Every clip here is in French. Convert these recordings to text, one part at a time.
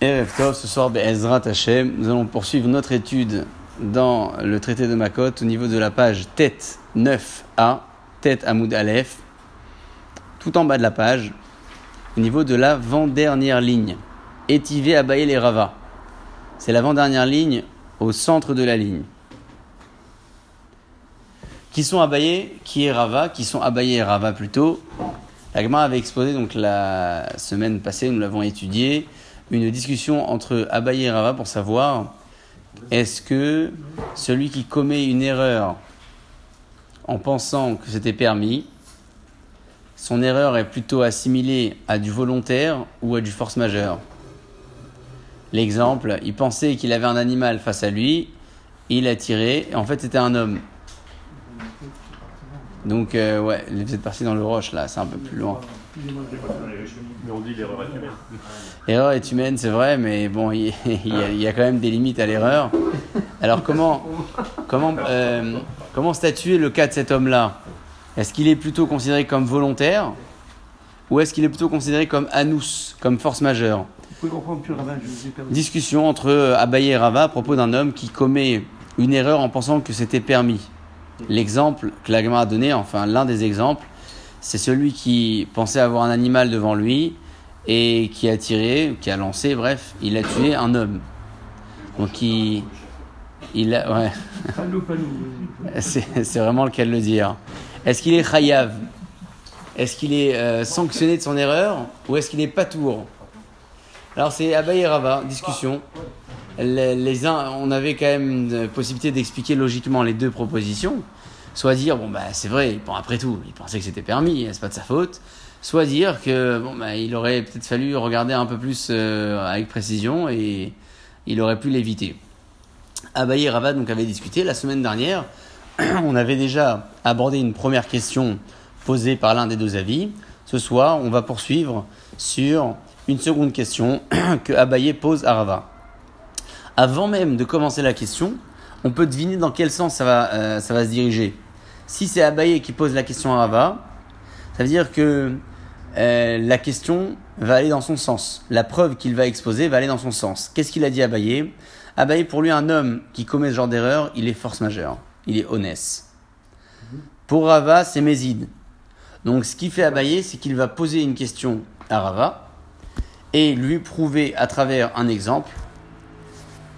Erev ce soir, Ezrat Hashem, nous allons poursuivre notre étude dans le traité de Makot au niveau de la page tête 9a, tête Amoud Aleph, tout en bas de la page, au niveau de l'avant-dernière ligne. Étivé Abaye les Rava. C'est l'avant-dernière ligne au centre de la ligne. Qui sont abayés, qui est Rava, qui sont abayés et Rava plutôt? L'Agma avait exposé donc la semaine passée, nous l'avons étudié, une discussion entre Abaye et Rava pour savoir est-ce que celui qui commet une erreur en pensant que c'était permis, son erreur est plutôt assimilée à du volontaire ou à du force majeure? L'exemple, il pensait qu'il avait un animal face à lui, il a tiré, et en fait c'était un homme. Donc, euh, ouais, vous êtes parti dans le roche là, c'est un peu plus loin. Mais on dit l'erreur est humaine. L'erreur est humaine, c'est vrai, mais bon, il y, a, il y a quand même des limites à l'erreur. Alors, comment, comment, euh, comment statuer le cas de cet homme-là? Est-ce qu'il est plutôt considéré comme volontaire ou est-ce qu'il est plutôt considéré comme anous, comme force majeure? Vous pouvez comprendre plus le rabbin, je vous ai perdu. Discussion entre Abaye et Rava à propos d'un homme qui commet une erreur en pensant que c'était permis. L'exemple que l'Agma a donné, enfin l'un des exemples, c'est celui qui pensait avoir un animal devant lui et qui a tiré, qui a lancé, bref, il a tué un homme. Donc il, il a, ouais, Pas pas c'est vraiment le cas de le dire. Est-ce qu'il est chayav Est-ce qu'il est euh, sanctionné de son erreur ou est-ce qu'il est patour? Alors c'est Abaye et Rava, discussion. Les, les uns, on avait quand même une possibilité d'expliquer logiquement les deux propositions. Soit dire, bon bah c'est vrai, après tout, il pensait que c'était permis, c'est pas de sa faute. Soit dire que bah il aurait peut-être fallu regarder un peu plus euh, avec précision et il aurait pu l'éviter. Abaye et Rava donc avaient discuté la semaine dernière. On avait déjà abordé une première question posée par l'un des deux avis. Ce soir, on va poursuivre sur une seconde question que Abaye pose à Rava. Avant même de commencer la question, on peut deviner dans quel sens ça va, euh, ça va se diriger. Si c'est Abaye qui pose la question à Rava, ça veut dire que euh, la question va aller dans son sens. La preuve qu'il va exposer va aller dans son sens. Qu'est-ce qu'il a dit à Abaye? Abaye, pour lui, un homme qui commet ce genre d'erreur, il est force majeure. Il est honnête. Pour Rava, c'est Mézid. Donc, ce qui fait Abaye, c'est qu'il va poser une question à Rava et lui prouver à travers un exemple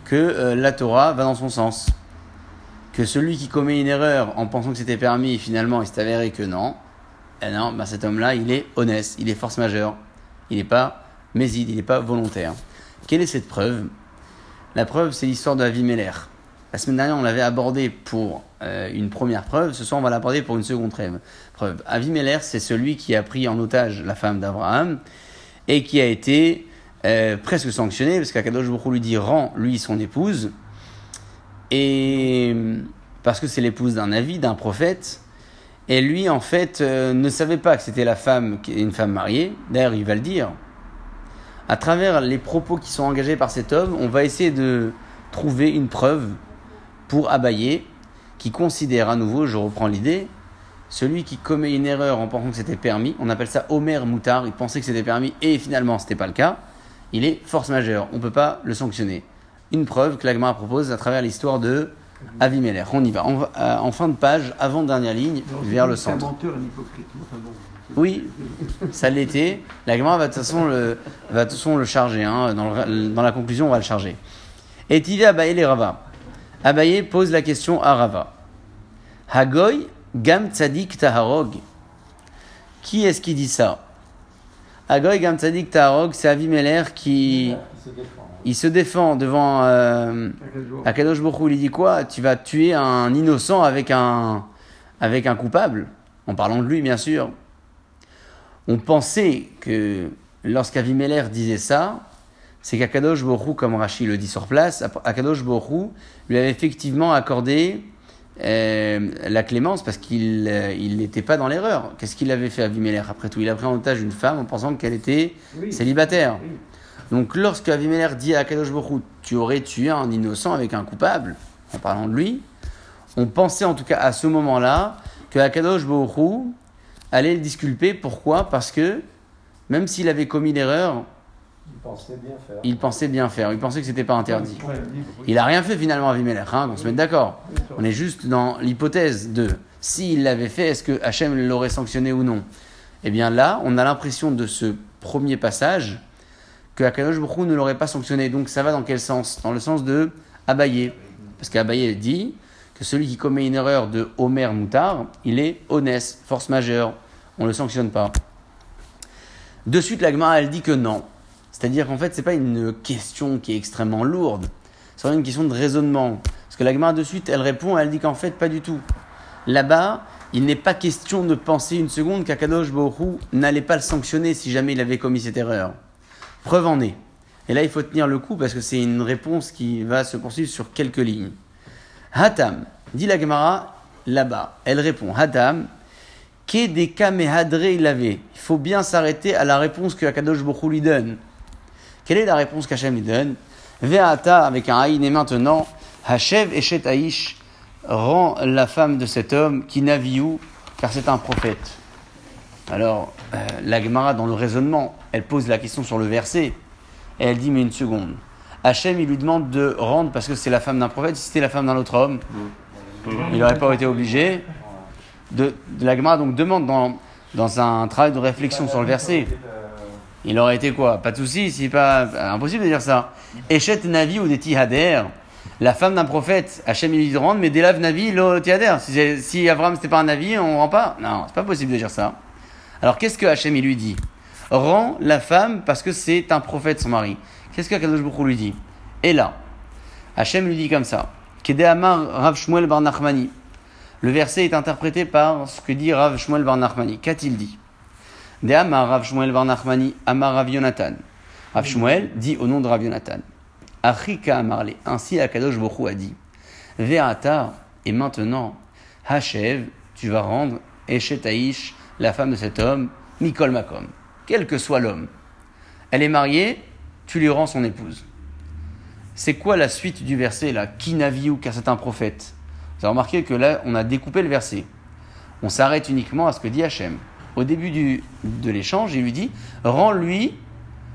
que euh, la Torah va dans son sens. Que celui qui commet une erreur en pensant que c'était permis, finalement, il s'est avéré que non. Eh non, ben cet homme-là, il est honnête, il est force majeure. Il n'est pas méside, il n'est pas volontaire. Quelle est cette preuve? La preuve, c'est l'histoire de Avimeler. La semaine dernière, on l'avait abordé pour euh, une première preuve. Ce soir, on va l'aborder pour une seconde preuve. Avimeler, c'est celui qui a pris en otage la femme d'Abraham et qui a été euh, presque sanctionné parce qu'Akadosh Baruch lui dit rend lui son épouse et parce que c'est l'épouse d'un avis d'un prophète et lui en fait euh, ne savait pas que c'était la femme une femme mariée d'ailleurs il va le dire à travers les propos qui sont engagés par cet homme on va essayer de trouver une preuve pour Abaye qui considère à nouveau je reprends l'idée celui qui commet une erreur en pensant que c'était permis on appelle ça Omer Moutard il pensait que c'était permis et finalement c'était pas le cas il est force majeure. On ne peut pas le sanctionner. Une preuve que l'Agma propose à travers l'histoire de Avimelech. On y va. On va euh, en fin de page, avant dernière ligne, vers le un centre. menteur, un hypocrite. Enfin bon. Oui, ça l'était. L'Agma va de toute façon le, va de toute façon le charger. hein. Dans, le- dans la conclusion, on va le charger. Et Tivé Abaye les Rava. Abaye pose la question à Rava. Hagoy Gam Tzadik Taharog. Qui est-ce qui dit ça? Hagoy Gam Tzadik Taharog, c'est Avimeler qui il se défend devant euh, Akadosh Baruch Hu, il dit quoi? Tu vas tuer un innocent avec un, avec un coupable En parlant de lui, bien sûr. On pensait que lorsqu'Avimeler disait ça, c'est qu'Akadosh Hu, comme Rashi le dit sur place, Akadosh Hu lui avait effectivement accordé euh, la clémence parce qu'il euh, il n'était pas dans l'erreur. Qu'est-ce qu'il avait fait Avimeler après tout Il a pris en otage une femme en pensant qu'elle était Oui. célibataire. Oui. Donc lorsque Avimelech dit à Kadosh Baruch tu aurais tué un innocent avec un coupable, en parlant de lui, on pensait en tout cas à ce moment-là que Akadosh Baruch allait le disculper. Pourquoi? Parce que même s'il avait commis l'erreur, Il pensait bien faire. Il pensait bien faire, il pensait que c'était pas interdit. Il a rien fait finalement Avimelech, hein, qu'on se mette d'accord. On est juste dans l'hypothèse de s'il l'avait fait, est-ce que Hachem l'aurait sanctionné ou non? Eh bien là, on a l'impression de ce premier passage que Akadosh Baruch ne l'aurait pas sanctionné. Donc ça va dans quel sens? Dans le sens de Abaye. Parce qu'Abaye dit que celui qui commet une erreur de Homer Moutar, il est honnête, force majeure. On ne le sanctionne pas. De suite, la Gemara, elle dit que non. C'est-à-dire qu'en fait, c'est pas une question qui est extrêmement lourde. C'est une question de raisonnement. Parce que la Gemara, de suite, elle répond, elle dit qu'en fait, pas du tout. Là-bas, il n'est pas question de penser une seconde qu'Akadosh Baruch n'allait pas le sanctionner si jamais il avait commis cette erreur. Preuve en est. Et là, il faut tenir le coup parce que c'est une réponse qui va se poursuivre sur quelques lignes. Hatam, dit la Gemara là-bas. Elle répond Hatam, il avait. Il faut bien s'arrêter à la réponse que Akadosh Baruch Hu lui donne. Quelle est la réponse qu'Hachem lui donne? Ve'ata avec un haïn et maintenant Hachev Eshet Aish rend la femme de cet homme qui naviou car c'est un prophète. Alors, euh, la dans le raisonnement, elle pose la question sur le verset. Et elle dit, mais une seconde. Hachem, il lui demande de rendre parce que c'est la femme d'un prophète. Si c'était la femme d'un autre homme, il n'aurait pas été obligé. De, la donc demande dans, dans un travail de réflexion sur le verset. Il aurait été quoi? Pas de souci, c'est pas impossible de dire ça. Echet Navi ou des Tihader, la femme d'un prophète, Hachem il lui rendre, mais Delav Navi, lo Tihader. Si, si Abraham c'était pas un Navi, on rend pas? Non, c'est pas possible de dire ça. Alors qu'est-ce que Hachem lui dit? Rends la femme parce que c'est un prophète son mari. Qu'est-ce que Kadosh lui dit? Et là, Hachem lui dit comme ça. Amar Rav Bar. Le verset est interprété par ce que dit Rav Shmuel Bar. Qu'a-t-il dit? De Amar Rav Shmuel Bar Amar Rav Yonatan. Dit au nom de Rav Yonatan. Achika Amarle. Ainsi Akadosh Baruch a dit. Ve'ata, et maintenant, Hachev, tu vas rendre Eshetaïsh, la femme de cet homme, Mikol Makom, quel que soit l'homme. Elle est mariée, tu lui rends son épouse. C'est quoi la suite du verset là? Kinaviou, car c'est un prophète? Vous avez remarqué que là, on a découpé le verset. On s'arrête uniquement à ce que dit Hachem. Au début du, de l'échange, il lui dit Rends-lui,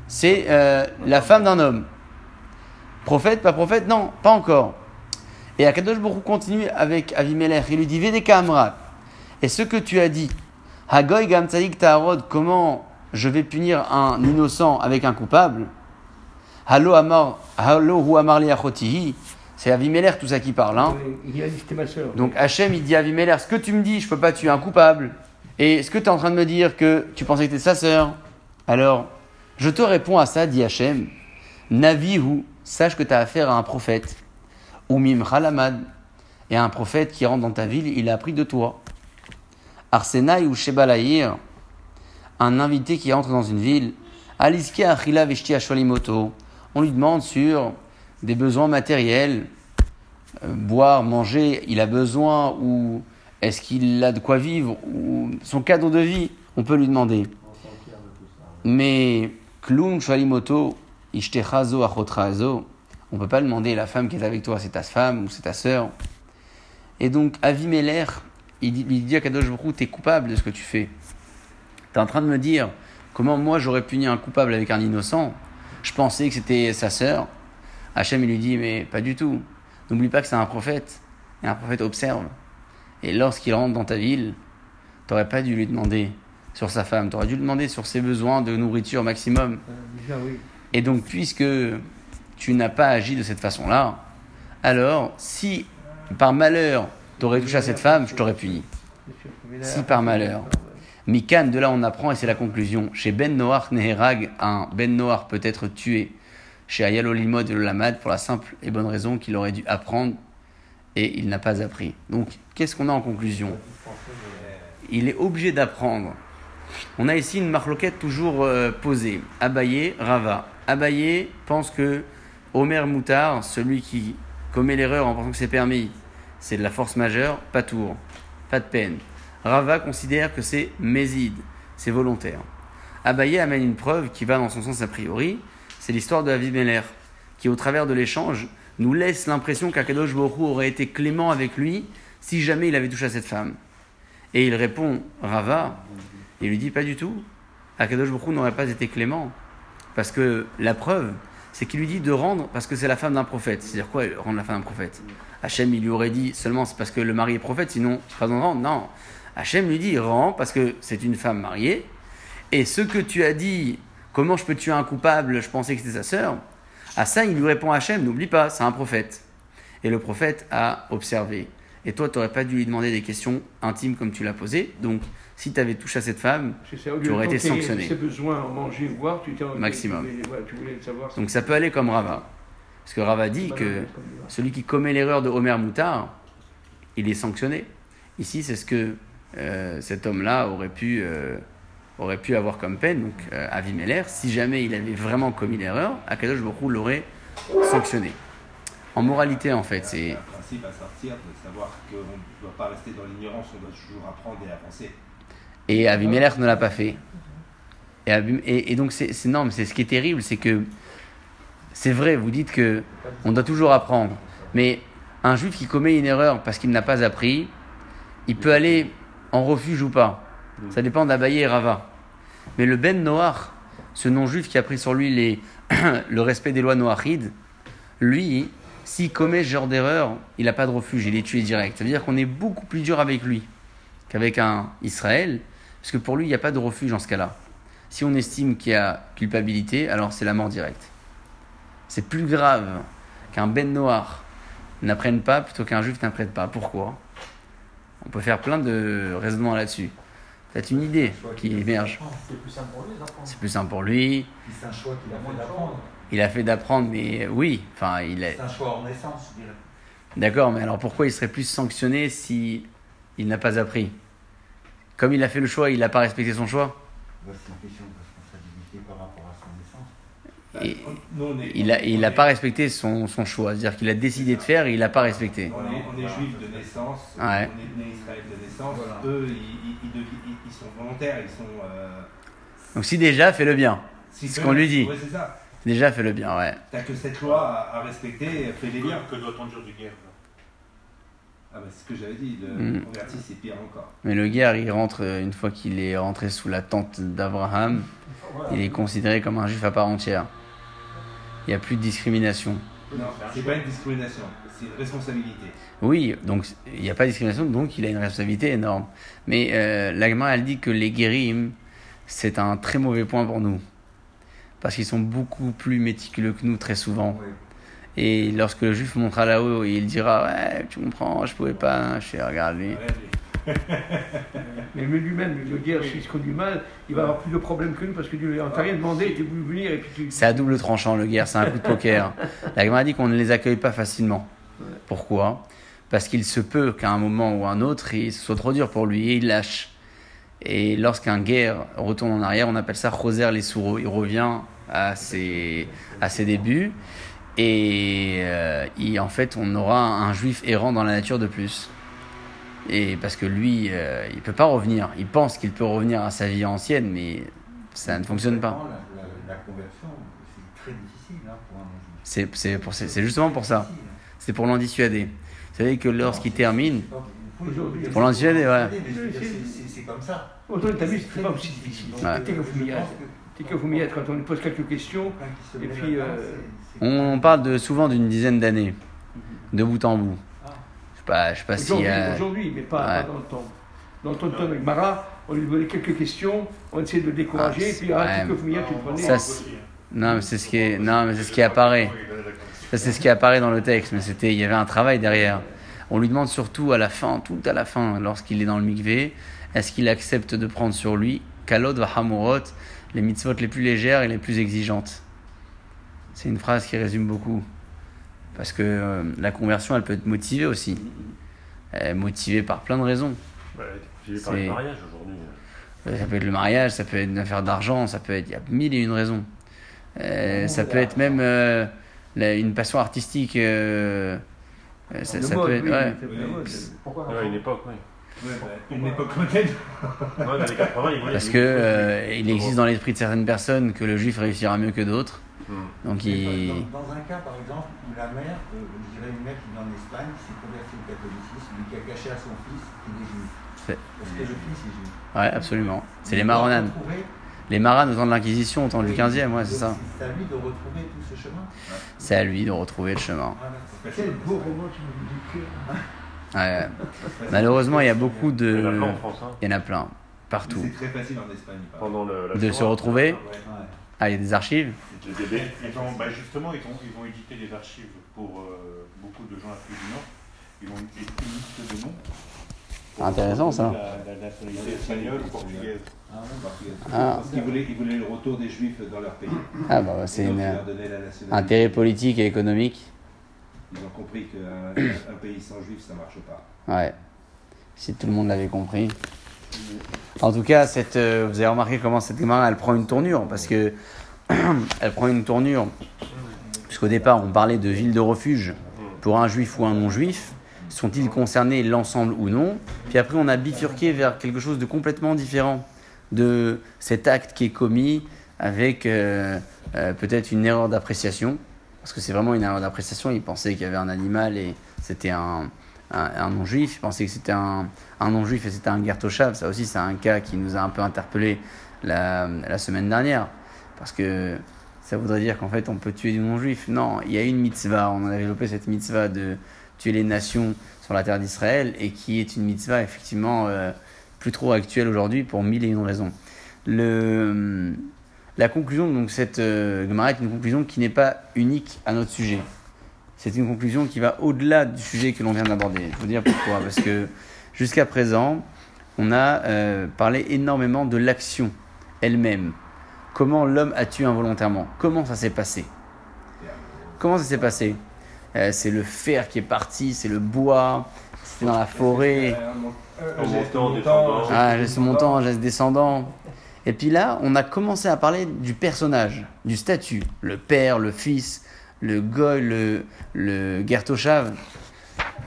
c'est euh, la femme d'un homme. Prophète, pas prophète? Non, pas encore. Et Akadosh Baruch continue avec Avimelech. Il lui dit Vedeka Amrat. Et ce que tu as dit, Hagoy Gam Tzadik Taharod, comment je vais punir un innocent avec un coupable? Halo Amar, Halo Hu Amar. C'est Avimelech tout ça qui parle. Hein. Donc Hachem, il dit à Avimelech, ce que tu me dis, je peux pas tuer un coupable. Et ce que tu es en train de me dire que tu pensais que c'était sa sœur? Alors, je te réponds à ça, dit Hachem. Navihu, sache que tu as affaire à un prophète. Ou Mim Halamad. Et un prophète qui rentre dans ta ville, il a appris de toi. Arsenaï ou Shebalaïr, un invité qui entre dans une ville. Achila. On lui demande sur des besoins matériels, euh, boire, manger, il a besoin ou est-ce qu'il a de quoi vivre ou son cadre de vie, on peut lui demander. Mais Klum Ishtechazo Achotrazo, on peut pas demander la femme qui est avec toi, c'est ta femme ou c'est ta sœur. Et donc Avimelech, il dit, il dit à Kadosh Baruch t'es coupable de ce que tu fais. T'es en train de me dire comment moi j'aurais puni un coupable avec un innocent? Je pensais que c'était sa sœur. Hachem il lui dit mais pas du tout. N'oublie pas que c'est un prophète. Et un prophète observe. Et lorsqu'il rentre dans ta ville, t'aurais pas dû lui demander sur sa femme, t'aurais dû lui demander sur ses besoins de nourriture maximum. Euh. Et donc, puisque tu n'as pas agi de cette façon-là, alors si par malheur t'aurais touché à cette femme, je t'aurais puni. Si par malheur. Mikan, de là on apprend, et c'est la conclusion. Chez Ben Noach Neherag, un Ben Noach peut être tué. Chez Ayal Olimod et Lamad, pour la simple et bonne raison qu'il aurait dû apprendre et il n'a pas appris. Donc, qu'est-ce qu'on a en conclusion? Il est obligé d'apprendre. On a ici une marloquette toujours euh, posée. Abaye, Rava. Abaye pense que Omer Moutar, celui qui commet l'erreur en pensant que c'est permis, c'est de la force majeure, pas tour, pas de peine. Rava considère que c'est mésid, c'est volontaire. Abaye amène une preuve qui va dans son sens a priori, c'est l'histoire de Avimelech, qui au travers de l'échange nous laisse l'impression qu'Akadosh Hu aurait été clément avec lui si jamais il avait touché à cette femme. Et il répond, Rava, il lui dit pas du tout. Akadosh Hu n'aurait pas été clément. Parce que la preuve, c'est qu'il lui dit de rendre parce que c'est la femme d'un prophète. C'est-à-dire quoi, rendre la femme d'un prophète? Hachem, il lui aurait dit seulement c'est parce que le mari est prophète, sinon pas besoin de rendre. Non. Hachem lui dit rends parce que c'est une femme mariée. Et ce que tu as dit, comment je peux tuer un coupable Je pensais que c'était sa sœur. À ça, il lui répond Hachem n'oublie pas, c'est un prophète. Et le prophète a observé. Et toi, tu n'aurais pas dû lui demander des questions intimes comme tu l'as posé. Donc, si tu avais touché à cette femme, ça, Tu aurais été sanctionné. Manger, boire, tu t'es Maximum. Tu voulais, voilà, tu voulais savoir. donc ça peut aller comme Rava. Parce que Rava dit que celui qui commet l'erreur de Homer Moutard, il est sanctionné. Ici, c'est ce que euh, cet homme-là aurait pu, euh, aurait pu avoir comme peine, donc euh, Avimeler, si jamais il avait vraiment commis l'erreur, Akadosh Baruch l'aurait sanctionné. En moralité, en fait, c'est un principe à sortir de savoir qu'on ne doit pas rester dans l'ignorance, on doit toujours apprendre et avancer. Et Avimelech ne l'a pas fait. Et, Abim- et- et donc, c'est c'est- non, mais c'est ce qui est terrible, c'est que c'est vrai, vous dites que on doit toujours apprendre. Mais un juif qui commet une erreur parce qu'il n'a pas appris, il peut aller en refuge ou pas. Ça dépend d'Abaye et Rava. Mais le Ben Noach, ce non-juif qui a pris sur lui les, le respect des lois noachides, lui, s'il commet ce genre d'erreur, il n'a pas de refuge, il est tué direct. Ça veut dire qu'on est beaucoup plus dur avec lui qu'avec un Israël, parce que pour lui, il n'y a pas de refuge en ce cas-là. Si on estime qu'il y a culpabilité, alors c'est la mort directe. C'est plus grave qu'un Ben Noir n'apprenne pas plutôt qu'un juif n'apprenne pas. Pourquoi? On peut faire plein de raisonnements là-dessus. Peut-être une idée qui émerge. C'est plus simple pour lui d'apprendre. C'est plus simple pour lui. Puis C'est un choix qu'il a fait d'apprendre. Il a fait d'apprendre, mais oui, enfin, il est C'est un choix en naissance, je dirais. d'accord. Mais alors pourquoi il serait plus sanctionné si il n'a pas appris? Comme il a fait le choix, il n'a pas respecté son choix? Bah, C'est une question de responsabilité par rapport à son naissance. Et il n'a il a pas respecté son, son choix. C'est-à-dire qu'il a décidé de faire et il n'a pas respecté. On est, on est juifs de naissance, Ouais. on est né Israël de naissance. Voilà. Eux, ils, ils- ils devi- ils- ils sont volontaires, ils sont. Euh, Donc si déjà, fais le bien. si Ce peu- qu'on lui dit. Ouais, c'est ça. Déjà, fais le bien, ouais. T'as que cette loi à, à respecter, fais-les bien. Que, que doit-on dire du guerre Ah, bah, c'est ce que j'avais dit, le Mm. converti, c'est pire encore. Mais le guerre, il rentre, euh, une fois qu'il est rentré sous la tente d'Abraham, il est considéré comme un juif à part entière. Il n'y a plus de discrimination. Non, c'est pas une discrimination, c'est une responsabilité. Oui, donc il n'y a pas de discrimination, donc il a une responsabilité énorme. Mais euh, l'Agma, elle dit que les guérim, c'est un très mauvais point pour nous. Parce qu'ils sont beaucoup plus méticuleux que nous, très souvent. Oui. Et lorsque le juif montera là-haut, il dira Ouais, tu comprends, je pouvais pas. Je fais Regarde lui. Arrête, Mais lui-même, le guerre, s'il se conduit mal, il va avoir plus de problèmes que nous parce que on t'a rien demandé, tu es voulu venir tu. C'est à double tranchant le guerre, c'est un coup de poker. L'Agma dit qu'on ne les accueille pas facilement. Pourquoi? Parce qu'il se peut qu'à un moment ou un autre, il soit trop dur pour lui et il lâche. Et lorsqu'un guerre retourne en arrière, on appelle ça Roser les souraux. Il revient à ses, à ses débuts et euh, il- en fait, on aura un juif errant dans la nature de plus. Et parce que lui, euh, il peut pas revenir. Il pense qu'il peut revenir à sa vie ancienne, mais ça ne fonctionne pas. La, la- la conversion, c'est très difficile hein, pour un. C'est c'est pour- c'est- c'est justement pour ça. Hein. C'est pour l'en dissuader. Vous savez que lorsqu'il Non, termine, pour l'en dissuader, ouais. c'est- c'est- C'est comme ça. Aujourd'hui, t'as vu, c'est pas aussi difficile. T'es que vous m'y êtes. T'es que vous m'y êtes quand on lui pose quelques questions. Et puis, euh, on parle de, souvent d'une dizaine d'années, de bout en bout. Pas, je sais pas si. Aujourd'hui, euh, aujourd'hui, mais pas, ouais. pas dans le temps. Dans le temps avec Marat, on lui posait quelques questions, on essayait de le décourager, Ah, et puis ah, tu prenais. Ça, non, mais c'est ce qui est, non, mais c'est ce qui apparaît. Ça, c'est ce qui apparaît dans le texte, mais c'était, il y avait un travail derrière. On lui demande surtout à la fin, tout à la fin, lorsqu'il est dans le mikvé, est-ce qu'il accepte de prendre sur lui, kalod va hamurot, les mitzvot les plus légères et les plus exigeantes? C'est une phrase qui résume beaucoup. Parce que euh, la conversion, elle peut être motivée aussi. Elle est motivée par plein de raisons. Bah, J'ai parlé C'est- de mariage aujourd'hui. Euh, Ça peut être le mariage, ça peut être une affaire d'argent, ça peut être. Il y a mille et une raisons. Euh, ça peut être même euh, la- une passion artistique. euh, ça, Le ça mode, peut être. oui, ouais. Pourquoi Ouais, une époque, oui. Ouais, bah, une époque moderne. Ouais, dans les 80, il voulait- Parce que euh, il existe dans l'esprit de certaines personnes que le juif réussira mieux que d'autres. Hmm. Donc Mais il. Dans, dans un cas, par exemple, où la mère, euh, je dirais une mère qui vit en Espagne, qui s'est convertie au catholicisme, mais qui a caché à son fils qu'il est juif. Parce que le fils est juif. Ouais, absolument. C'est les retrouver- Les marins au temps de l'Inquisition, au temps du 15e, ouais, c'est ça. C'est à lui de retrouver tout ce chemin. C'est à lui de retrouver le chemin. Voilà. Quel beau roman tu m'as dit que. Ouais. Malheureusement, il y a beaucoup Il y en a de. plein en France, hein. Il y en a plein, partout. C'est très facile en Espagne. Pendant le, la De se retrouver Ouais. Ah, il y a des archives Ils ont, bah justement, ils ont, ils ont édité des archives pour euh, beaucoup de gens d'Afrique du Nord. Ils ont édité une liste de noms. Intéressant, ça. La, la nationalité espagnole ou portugaise. Ah, que- Ah. Parce qu'ils voulaient, ils voulaient le retour des juifs dans leur pays. Ah, bah, ouais, c'est une. nationalité. Intérêt politique et économique. Ils ont compris qu'un un pays sans juifs, ça marche pas. Ouais. Si tout le monde l'avait compris. En tout cas, euh, vous avez remarqué comment cette Gemara, elle prend une tournure, parce que elle prend une tournure, puisqu'au départ, on parlait de ville de refuge pour un juif ou un non-juif. Sont-ils concernés l'ensemble ou non? Puis après, on a bifurqué vers quelque chose de complètement différent de cet acte qui est commis avec euh, euh, peut-être une erreur d'appréciation, parce que c'est vraiment une erreur d'appréciation. Ils pensaient qu'il y avait un animal et c'était un, un, non-juif. Ils pensaient que c'était un, non-juif et c'était un Gertoshav. Ça aussi, c'est un cas qui nous a un peu interpellé la, semaine dernière. Parce que ça voudrait dire qu'en fait, on peut tuer du non-juif. Non, il y a une mitzvah. On a développé cette mitzvah de tuer les nations sur la terre d'Israël et qui est une mitzvah effectivement euh, plus trop actuelle aujourd'hui pour mille et une raisons. La conclusion, donc cette euh, Gemara est une conclusion qui n'est pas unique à notre sujet. C'est une conclusion qui va au-delà du sujet que l'on vient d'aborder. Je vais vous dire pourquoi. Parce que jusqu'à présent, on a euh, parlé énormément de l'action elle-même. Comment l'homme a tué involontairement Comment ça s'est passé Comment ça s'est passé Euh, C'est le fer qui est parti, c'est le bois, c'était dans la forêt. En montant, descendant. Ah, geste montant, geste descendant. Et puis là, on a commencé à parler du personnage, du statut. Le père, le fils, le goy, le, le Gertoshav.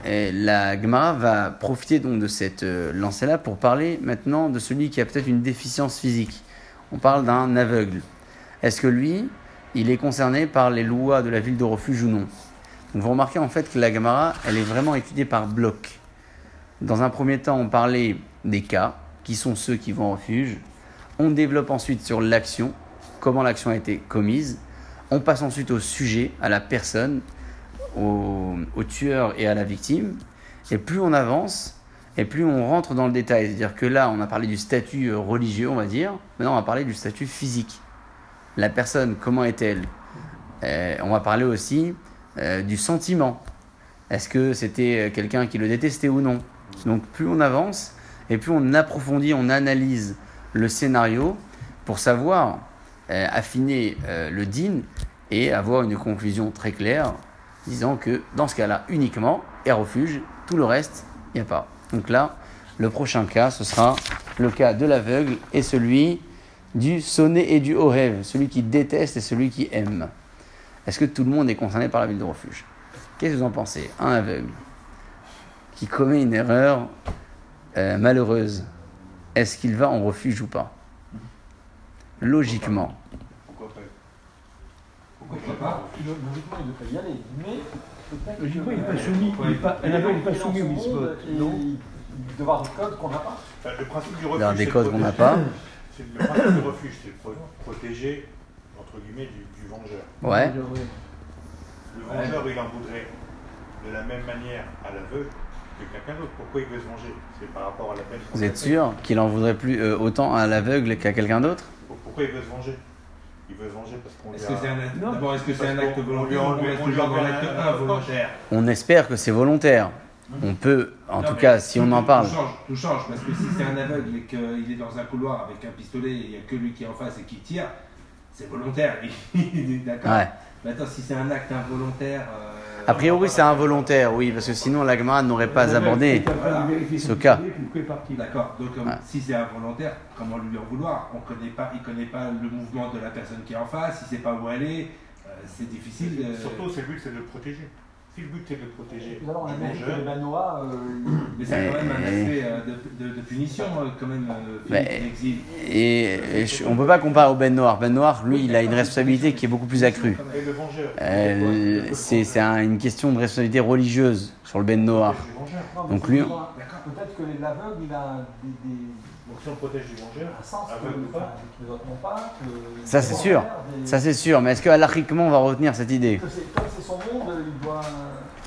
Et la Gemara va profiter donc de cette euh, lancée-là pour parler maintenant de celui qui a peut-être une déficience physique. On parle d'un aveugle. Est-ce que lui, il est concerné par les lois de la ville de refuge ou non? Vous remarquez en fait que la Gemara, elle est vraiment étudiée par bloc. Dans un premier temps, on parlait des cas, qui sont ceux qui vont en refuge? On développe ensuite sur l'action, comment l'action a été commise. On passe ensuite au sujet, à la personne, au, tueur et à la victime. Et plus on avance, et plus on rentre dans le détail. C'est-à-dire que là, on a parlé du statut euh, religieux, on va dire. Maintenant, on va parler du statut physique. La personne, comment est-elle? Euh, On va parler aussi euh, du sentiment. Est-ce que c'était quelqu'un qui le détestait ou non? Donc plus on avance et plus on approfondit, on analyse le scénario pour savoir affiner le din et avoir une conclusion très claire disant que dans ce cas-là uniquement et refuge, tout le reste, il n'y a pas. Donc là, le prochain cas, ce sera le cas de l'aveugle et celui du sonné et du rêve, celui qui déteste et celui qui aime. Est-ce que tout le monde est concerné par la ville de refuge? Qu'est-ce que vous en pensez? Un aveugle qui commet une erreur euh, malheureuse, est-ce qu'il va en refuge ou pas? Logiquement. Pourquoi pas Logiquement, il devrait y aller, mais peut-être Logiquement, que- il n'est pas soumis, il est pas, n'est pas soumis au et Non Il doit avoir des codes qu'on n'a pas. Le principe du refuge. des c'est codes de qu'on n'a protéger- pas. c'est Le principe du refuge, c'est protéger, entre guillemets, du, du vengeur. Ouais. Le vengeur, il en voudrait de la même manière à l'aveugle que quelqu'un d'autre. Pourquoi il veut se venger? C'est par rapport à la peine. qu'on Vous êtes sûr qu'il en voudrait plus euh, autant à l'aveugle qu'à quelqu'un d'autre? Pourquoi il veut se venger? Il veut se venger parce qu'on lui Est-ce que c'est un acte. D'abord, est-ce que c'est un acte volontaire ou on reste toujours dans l'acte un- un 1 reproche. volontaire On espère que c'est volontaire. On peut, en tout cas, si on en parle. Tout change, tout change, parce que si c'est un aveugle et qu'il est dans un couloir avec un pistolet et il n'y a que lui qui est en face et qui tire, c'est volontaire. Il est D'accord Ouais. Maintenant, si c'est un acte involontaire. euh, A priori, c'est involontaire, oui, parce que sinon la Gemara n'aurait pas abordé. ce cas. D'accord, donc euh, Ouais. si c'est involontaire, comment lui en vouloir? On connaît pas, Il ne connaît pas le mouvement de la personne qui est en face, il ne sait pas où aller, euh, c'est difficile. de- Surtout, c'est le but, c'est de le protéger. Si le but, c'est de le protéger, Tout à l'heure, on a du dit que vengeur, les Banois, euh, Mais c'est quand même un aspect euh, de, de- de punition, euh, quand même, euh, Mais- Philippe, l'exil. Et, et je- on ne peut pas comparer au Ben Noir. Ben Noir, lui, il a une responsabilité qui est beaucoup plus accrue. et le vengeur. Euh, c'est un- une question de responsabilité religieuse sur le Ben Noir. Donc lui- Peut-être que l'aveugle, il a des- Donc si on protège n'ont pas. que- Ça, c'est sûr. Ça c'est sûr, mais est-ce que halachiquement on va retenir cette idée que c'est- Comme c'est son monde, il doit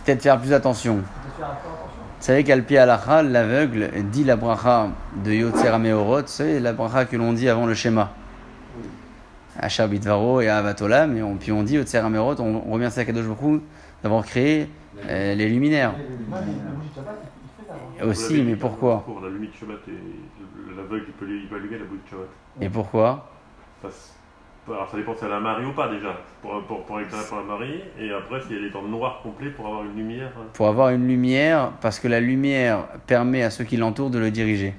Peut-être faire plus attention. Vous savez qu'Alpi Halacha, l'aveugle, dit la bracha de Yotzer Meorot, c'est la bracha que l'on dit avant le schéma. Asher Bitvaro et Avatolam, et on, puis on dit Yotzer Meorot, on, remercie Akadosh Hu d'avoir créé euh, les luminaires. Moi, les- le bougie de Shabbat, il fait ça. Aussi, mais pourquoi L'aveugle, il peut, il peut allumer la bougie de Shabbat. Et pourquoi? Parce- Alors ça dépend si elle a un mari ou pas déjà, pour, pour, pour éclairer pour la mariée, et après si elle est dans le noir complet pour avoir une lumière. euh, Pour avoir une lumière, parce que la lumière permet à ceux qui l'entourent de le diriger.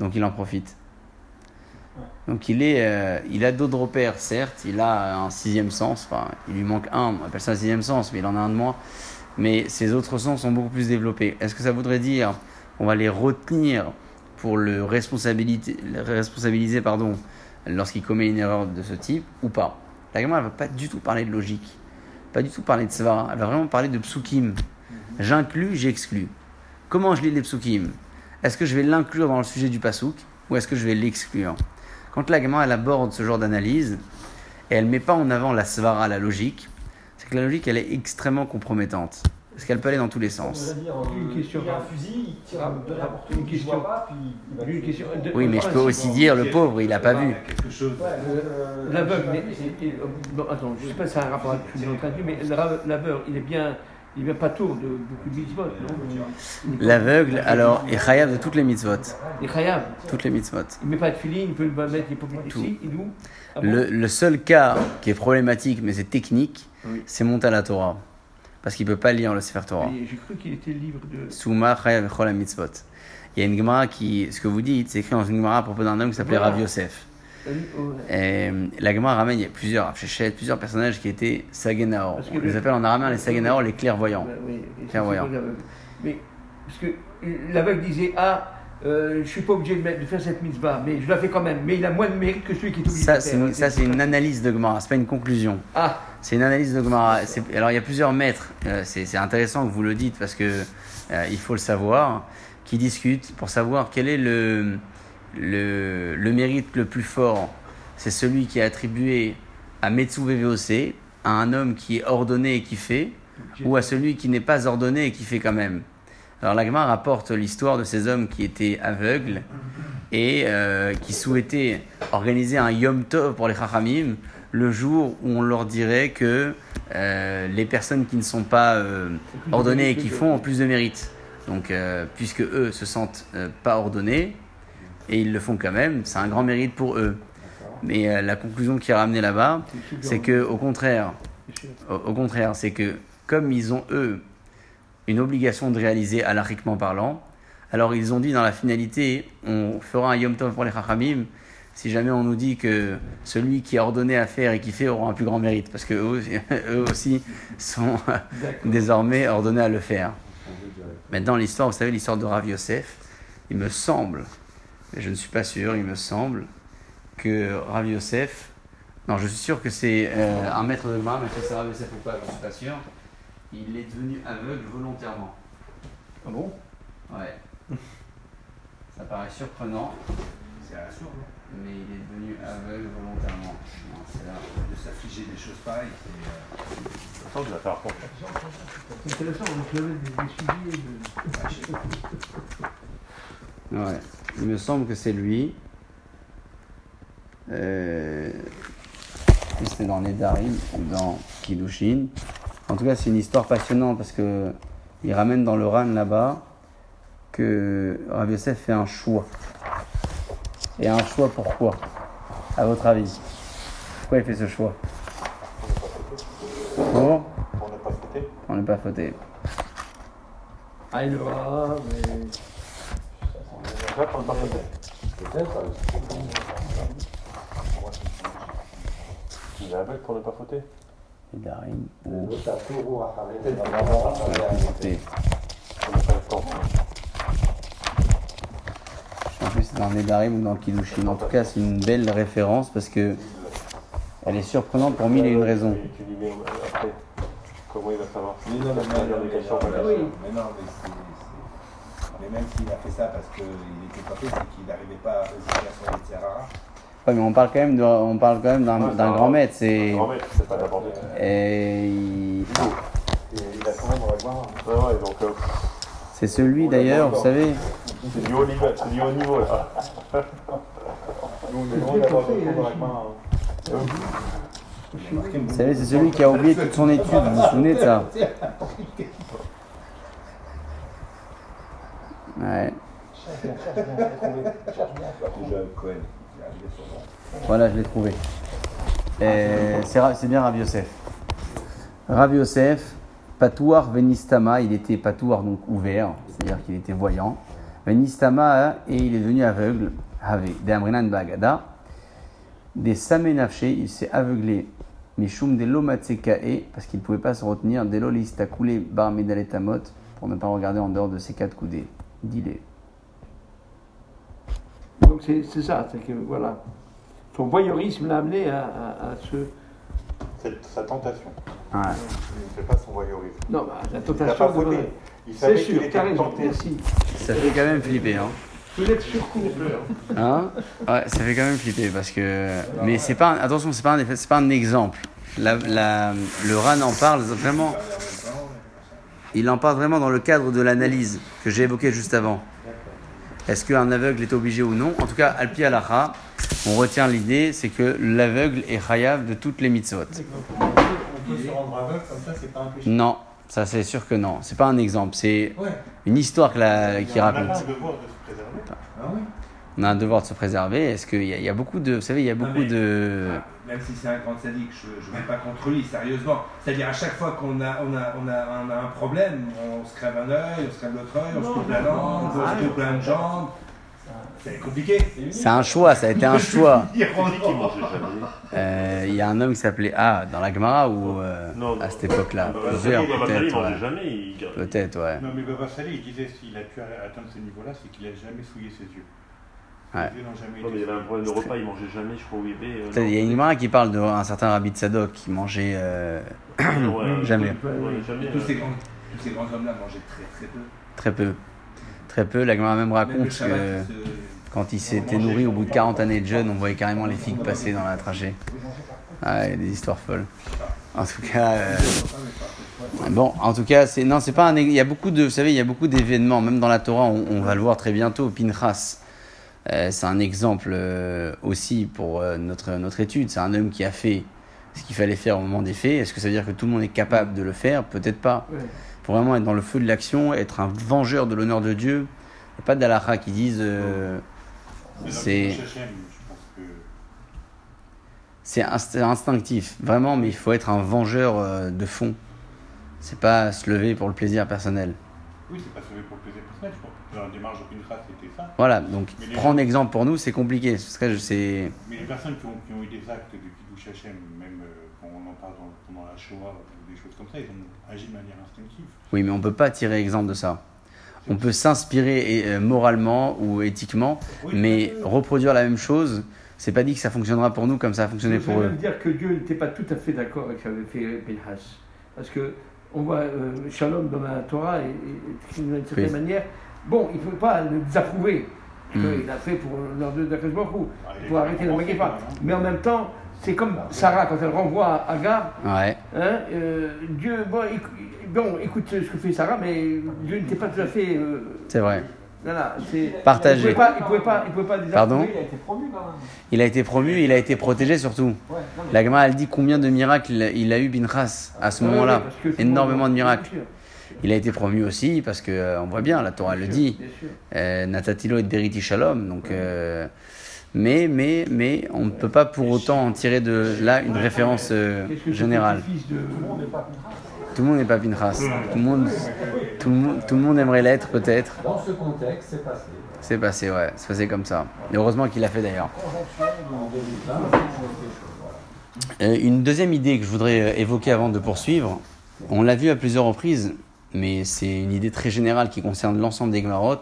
Donc il en profite. Donc il, est, euh, il a d'autres repères, certes, il a un sixième sens, enfin il lui manque un, on appelle ça un sixième sens, mais il en a un de moins. Mais ses autres sens sont beaucoup plus développés. Est-ce que ça voudrait dire on va les retenir pour le responsabiliser pardon, lorsqu'il commet une erreur de ce type ou pas La gamme, elle va pas du tout parler de logique, pas du tout parler de svara, elle va vraiment parler de psukim. J'inclus, j'exclus. Comment je lis les psukim? Est-ce que je vais l'inclure dans le sujet du pasouk ou est-ce que je vais l'exclure? Quand la gamin elle aborde ce genre d'analyse et elle met pas en avant la svara, la logique, c'est que la logique elle est extrêmement compromettante. Parce qu'elle peut aller dans tous les sens. Une euh, question. il a un fusil, il tire de n'importe où, Une ne question. voit pas, puis il va Une question. de- Oui, mais je peux aussi dire le pauvre, il a pas vu. A. Ouais, euh, L'aveugle, attends, je sais pas si ça a un rapport avec ce que nous avons traduit, mais l'aveugle, il est bien, il est bien pas tour de beaucoup de mitzvot, non? L'aveugle, alors, est chayav de toutes les mitzvot. Il est chayav. Toutes les mitzvot. Il met pas de filine, il peut le mettre, il peut le Tout. ici, il. Ah bon? Le, le seul cas qui est problématique, mais c'est technique, Oui. c'est monter à la Torah. Parce qu'il peut pas lire le Sefer Torah. Et J'ai cru qu'il était libre de. Souma chayav echol mitzvot. Il y a une Gemara qui, ce que vous dites, c'est écrit dans une Gemara à propos d'un homme qui s'appelait. Rav Yosef. Euh, oh, Et la Gemara ramène, il y a plusieurs, plusieurs personnages qui étaient Sagenaor. On les le- appelle en araméen les Sagenaor, les clairvoyants. oui, et c'est Clairvoyant. pour l'aveugle. Mais, parce que l'aveugle disait Ah, euh, je suis pas obligé de, mettre- de faire cette mitzvah, mais je la fais quand même. Mais il a moins de mérite que celui qui est obligé Ça, de faire. une, ça, c'est une analyse de Gemara, c'est pas une conclusion. Ah, C'est une analyse de Gemara. Alors, il y a plusieurs maîtres. euh, c'est c'est intéressant que vous le dites parce que euh, il faut le savoir. Qui discutent pour savoir quel est le, le, le mérite le plus fort. C'est celui qui est attribué à Metsu VVOC, à un homme qui est ordonné et qui fait, ou à celui qui n'est pas ordonné et qui fait quand même. Alors, la Gemara rapporte l'histoire de ces hommes qui étaient aveugles et euh, qui souhaitaient organiser un Yom Tov pour les Chachamim le jour où on leur dirait que euh, les personnes qui ne sont pas euh, ordonnées et qui font ont plus de mérite. Donc, puisque eux se sentent pas ordonnés et ils le font quand même, c'est un grand mérite pour eux. Mais la conclusion qui est ramenée là-bas, c'est que au contraire, au contraire, c'est que comme ils ont eux une obligation de réaliser alariquement parlant, alors ils ont dit dans la finalité, on fera un Yom Tov pour les Chachamim si jamais on nous dit que celui qui est ordonné à faire et qui fait aura un plus grand mérite, parce que eux, aussi- eux aussi sont désormais ordonnés à le faire. Maintenant, l'histoire, vous savez, l'histoire de Rav Yosef, il me semble, mais je ne suis pas sûr, il me semble que Rav Yosef, non, je suis sûr que c'est euh, un maître de Gemara, mais que c'est Rav Yosef ou pas, je ne suis pas sûr, il est devenu aveugle volontairement. ah bon? Ouais. Ça paraît surprenant, C'est à la sourde, non mais il est devenu aveugle volontairement. C'est là. De s'afficher des choses pareilles. c'est, euh, je vais faire rapport. C'est intéressant, on avait des, des suivis de. Ouais. Il me semble que c'est lui. Euh... C'était dans les Darim ou dans Kiddushin. En tout cas, c'est une histoire passionnante parce que il ramène dans le Ran là-bas que Rav Yosef fait un choix. Et un choix pourquoi À votre avis? Pourquoi il fait ce choix? Pour On n'a pas fêté. On n'est pas fauté. Ah, il le va, mais. On n'a pas. Peut-être. Il est aveugle pour ne pas fauter. Pas le temps. En plus, c'est dans Nedarim ou dans Kiddushin. En tout cas, c'est une belle référence parce que elle est surprenante pour mille et une raisons. Et tu lui mets après. Comment il va savoir Mais non, mais non, mais même s'il a fait ça parce qu'il était coiffé, c'est qu'il n'arrivait pas à résister à son Yetzirah. Ouais, mais on parle quand même de- on parle quand même d'un Ouais, d'un c'est grand un- maître. C'est Grand maître, c'est pas n'importe qui. et il- Et il a quand même dans la gloire. Ouais, ouais, donc euh, c'est celui d'ailleurs, vous savez. c'est du haut niveau, c'est du haut niveau là. Nous, on est loin d'avoir le retour dans la main. Vous savez, c'est celui qui a oublié toute son étude. Vous vous souvenez de ça? Ouais. Voilà, je l'ai trouvé. C'est bien Rav Yosef. Rav Yosef, Patouar Venistama, il était Patouar donc ouvert, c'est-à-dire qu'il était voyant. Venistama, et il est devenu aveugle. Have, de Amrinan Bagada. Des Samenafché, il s'est aveuglé. Mishum de Lomatsekae, parce qu'il ne pouvait pas se retenir. De Lolistakoulé Bar Medaletamot, pour ne pas regarder en dehors de ses quatre coudées. Dis-les. Donc c'est c'est ça, c'est que voilà. Son voyeurisme l'a amené à, à-. C'est sa tentation. Ouais. Il ne fait pas son voyeurisme. Non, bah, la Il n'a tentation. pas. Il C'est savait qu'il sûr, t'as était tenté. merci. Ça fait quand même flipper, hein. Vous êtes surcourt. Hein? Ouais, ça fait quand même flipper parce que. Mais c'est pas. un- Attention, c'est pas un effet- c'est pas un exemple. La, la- le RAN en parle vraiment. Il en parle vraiment dans le cadre de l'analyse que j'ai évoqué juste avant. Est-ce qu'un aveugle est obligé ou non? En tout cas, Alpi Alacha, on retient l'idée, c'est que l'aveugle est chayav de toutes les mitzvot. On peut se rendre aveugle comme ça, c'est pas un péché? Non, ça c'est sûr que non. C'est pas un exemple, c'est Ouais. une histoire que la- qui On a raconte. le devoir de se préserver. Ah oui. On a un devoir de se préserver. Est-ce qu'il y, a- il y a beaucoup de. Vous savez, il y a beaucoup mais- de. Ah, Même si c'est un grand sadique, je ne vais pas contre lui, sérieusement. C'est-à-dire à chaque fois qu'on a, on a, on a, on a un problème, on se crève un œil, on se crève l'autre œil, on se coupe la langue, on se coupe une jambe. C'est compliqué. C'est un choix, ça a été un choix. Il Euh, Il y a un homme qui s'appelait Ah dans la Gemara ou euh, Non, à cette époque-là? Peut-être. mangeait ouais. jamais. il- Peut-être, ouais. Non, mais Baba Salé, il disait s'il a pu atteindre ce niveau-là, c'est qu'il n'a jamais souillé ses yeux. Ouais. Ses yeux n'ont jamais Non, mais il y avait un problème de repas, il mangeait jamais, je crois, au bébé. euh, Il y a une Gemara qui parle d'un certain Rabbi Tzadok qui mangeait euh. Ouais, jamais, ouais, jamais. Tous euh, ces grands, tous ces grands hommes-là mangeaient très très peu. très peu. Très peu. La Gemara même Même raconte Shabbat, que ils se- quand il s'était nourri au bout de 40 années de jeûne, on voyait carrément les figues passer dans la trachée. Ah, il y a des histoires folles. En tout cas, euh, bon, en tout cas, c'est non, c'est pas un. Il y a beaucoup de, vous savez, il y a beaucoup d'événements, même dans la Torah, on, on va le voir très bientôt. Pinchas, euh, c'est un exemple euh, aussi pour euh, notre notre étude. C'est un homme qui a fait ce qu'il fallait faire au moment des faits. Est-ce que ça veut dire que tout le monde est capable de le faire? Peut-être pas. Ouais. Pour vraiment être dans le feu de l'action, être un vengeur de l'honneur de Dieu. Il n'y a pas d'alakha qui disent. euh, c'est- C'est inst- instinctif, vraiment, mais il faut être un vengeur euh, de fond. C'est pas se lever pour le plaisir personnel. oui, c'est pas sauvé pour le plaisir personnel. Je pense que dans la démarche de Pinchas, c'était ça. Voilà, donc Mais prendre gens- exemple pour nous, c'est compliqué. Parce que je- c'est. Mais les personnes qui ont, qui ont eu des actes de Kiddush Hashem, même euh, quand on en parle dans- pendant la Shoah ou des choses comme ça, ils ont agi de manière instinctive. Oui, mais on peut pas tirer exemple de ça. On peut s'inspirer euh, moralement ou éthiquement, Oui, mais reproduire la même chose, c'est pas dit que ça fonctionnera pour nous comme ça a fonctionné pour eux. dire que Dieu n'était pas tout à fait d'accord avec ce qu'avait fait Pinhas. Parce que on voit euh, Shalom dans la Torah et, et- d'une certaine Oui. manière, bon, il ne faut pas le désapprouver. Ce Mm. qu'il a fait pour l'heure de Hu, Ah, pour arrêter la Magépa. hein. Mais en même temps, c'est comme Sarah quand elle renvoie Agar. Ouais, Hein, euh, Dieu, bon, éc- bon, écoute ce que fait Sarah, mais Dieu n'était pas tout à fait. euh, c'est vrai. voilà, c'est. Partagé. Il ne pouvait pas, il pouvait pas, il pouvait pas Pardon? Désapprouver. Il a été promu quand même. Il a été promu, il a été protégé surtout. Ouais, mais- La Gemara, elle dit combien de miracles il a- eu Binchas à ce Ouais, moment-là. Énormément de miracles. Il a été promu aussi parce que euh, on voit bien, la Torah le bien dit. sûr. Euh, Natatilo et Deriti Shalom. Donc, euh, mais, mais, mais on ne peut pas pour autant en tirer de là une référence euh, générale. Tout le monde n'est pas contraint. Tout le monde n'est pas Pinchas. Tout le monde, tout le monde, tout le monde aimerait l'être peut-être. Dans ce contexte, c'est passé. C'est passé, ouais. C'est passé comme ça. Et heureusement qu'il l'a fait d'ailleurs. Conjonction en 2020, c'est quelque chose. Voilà. Une deuxième idée que je voudrais évoquer avant de poursuivre, on l'a vu à plusieurs reprises, mais c'est une idée très générale qui concerne l'ensemble des Gemarot.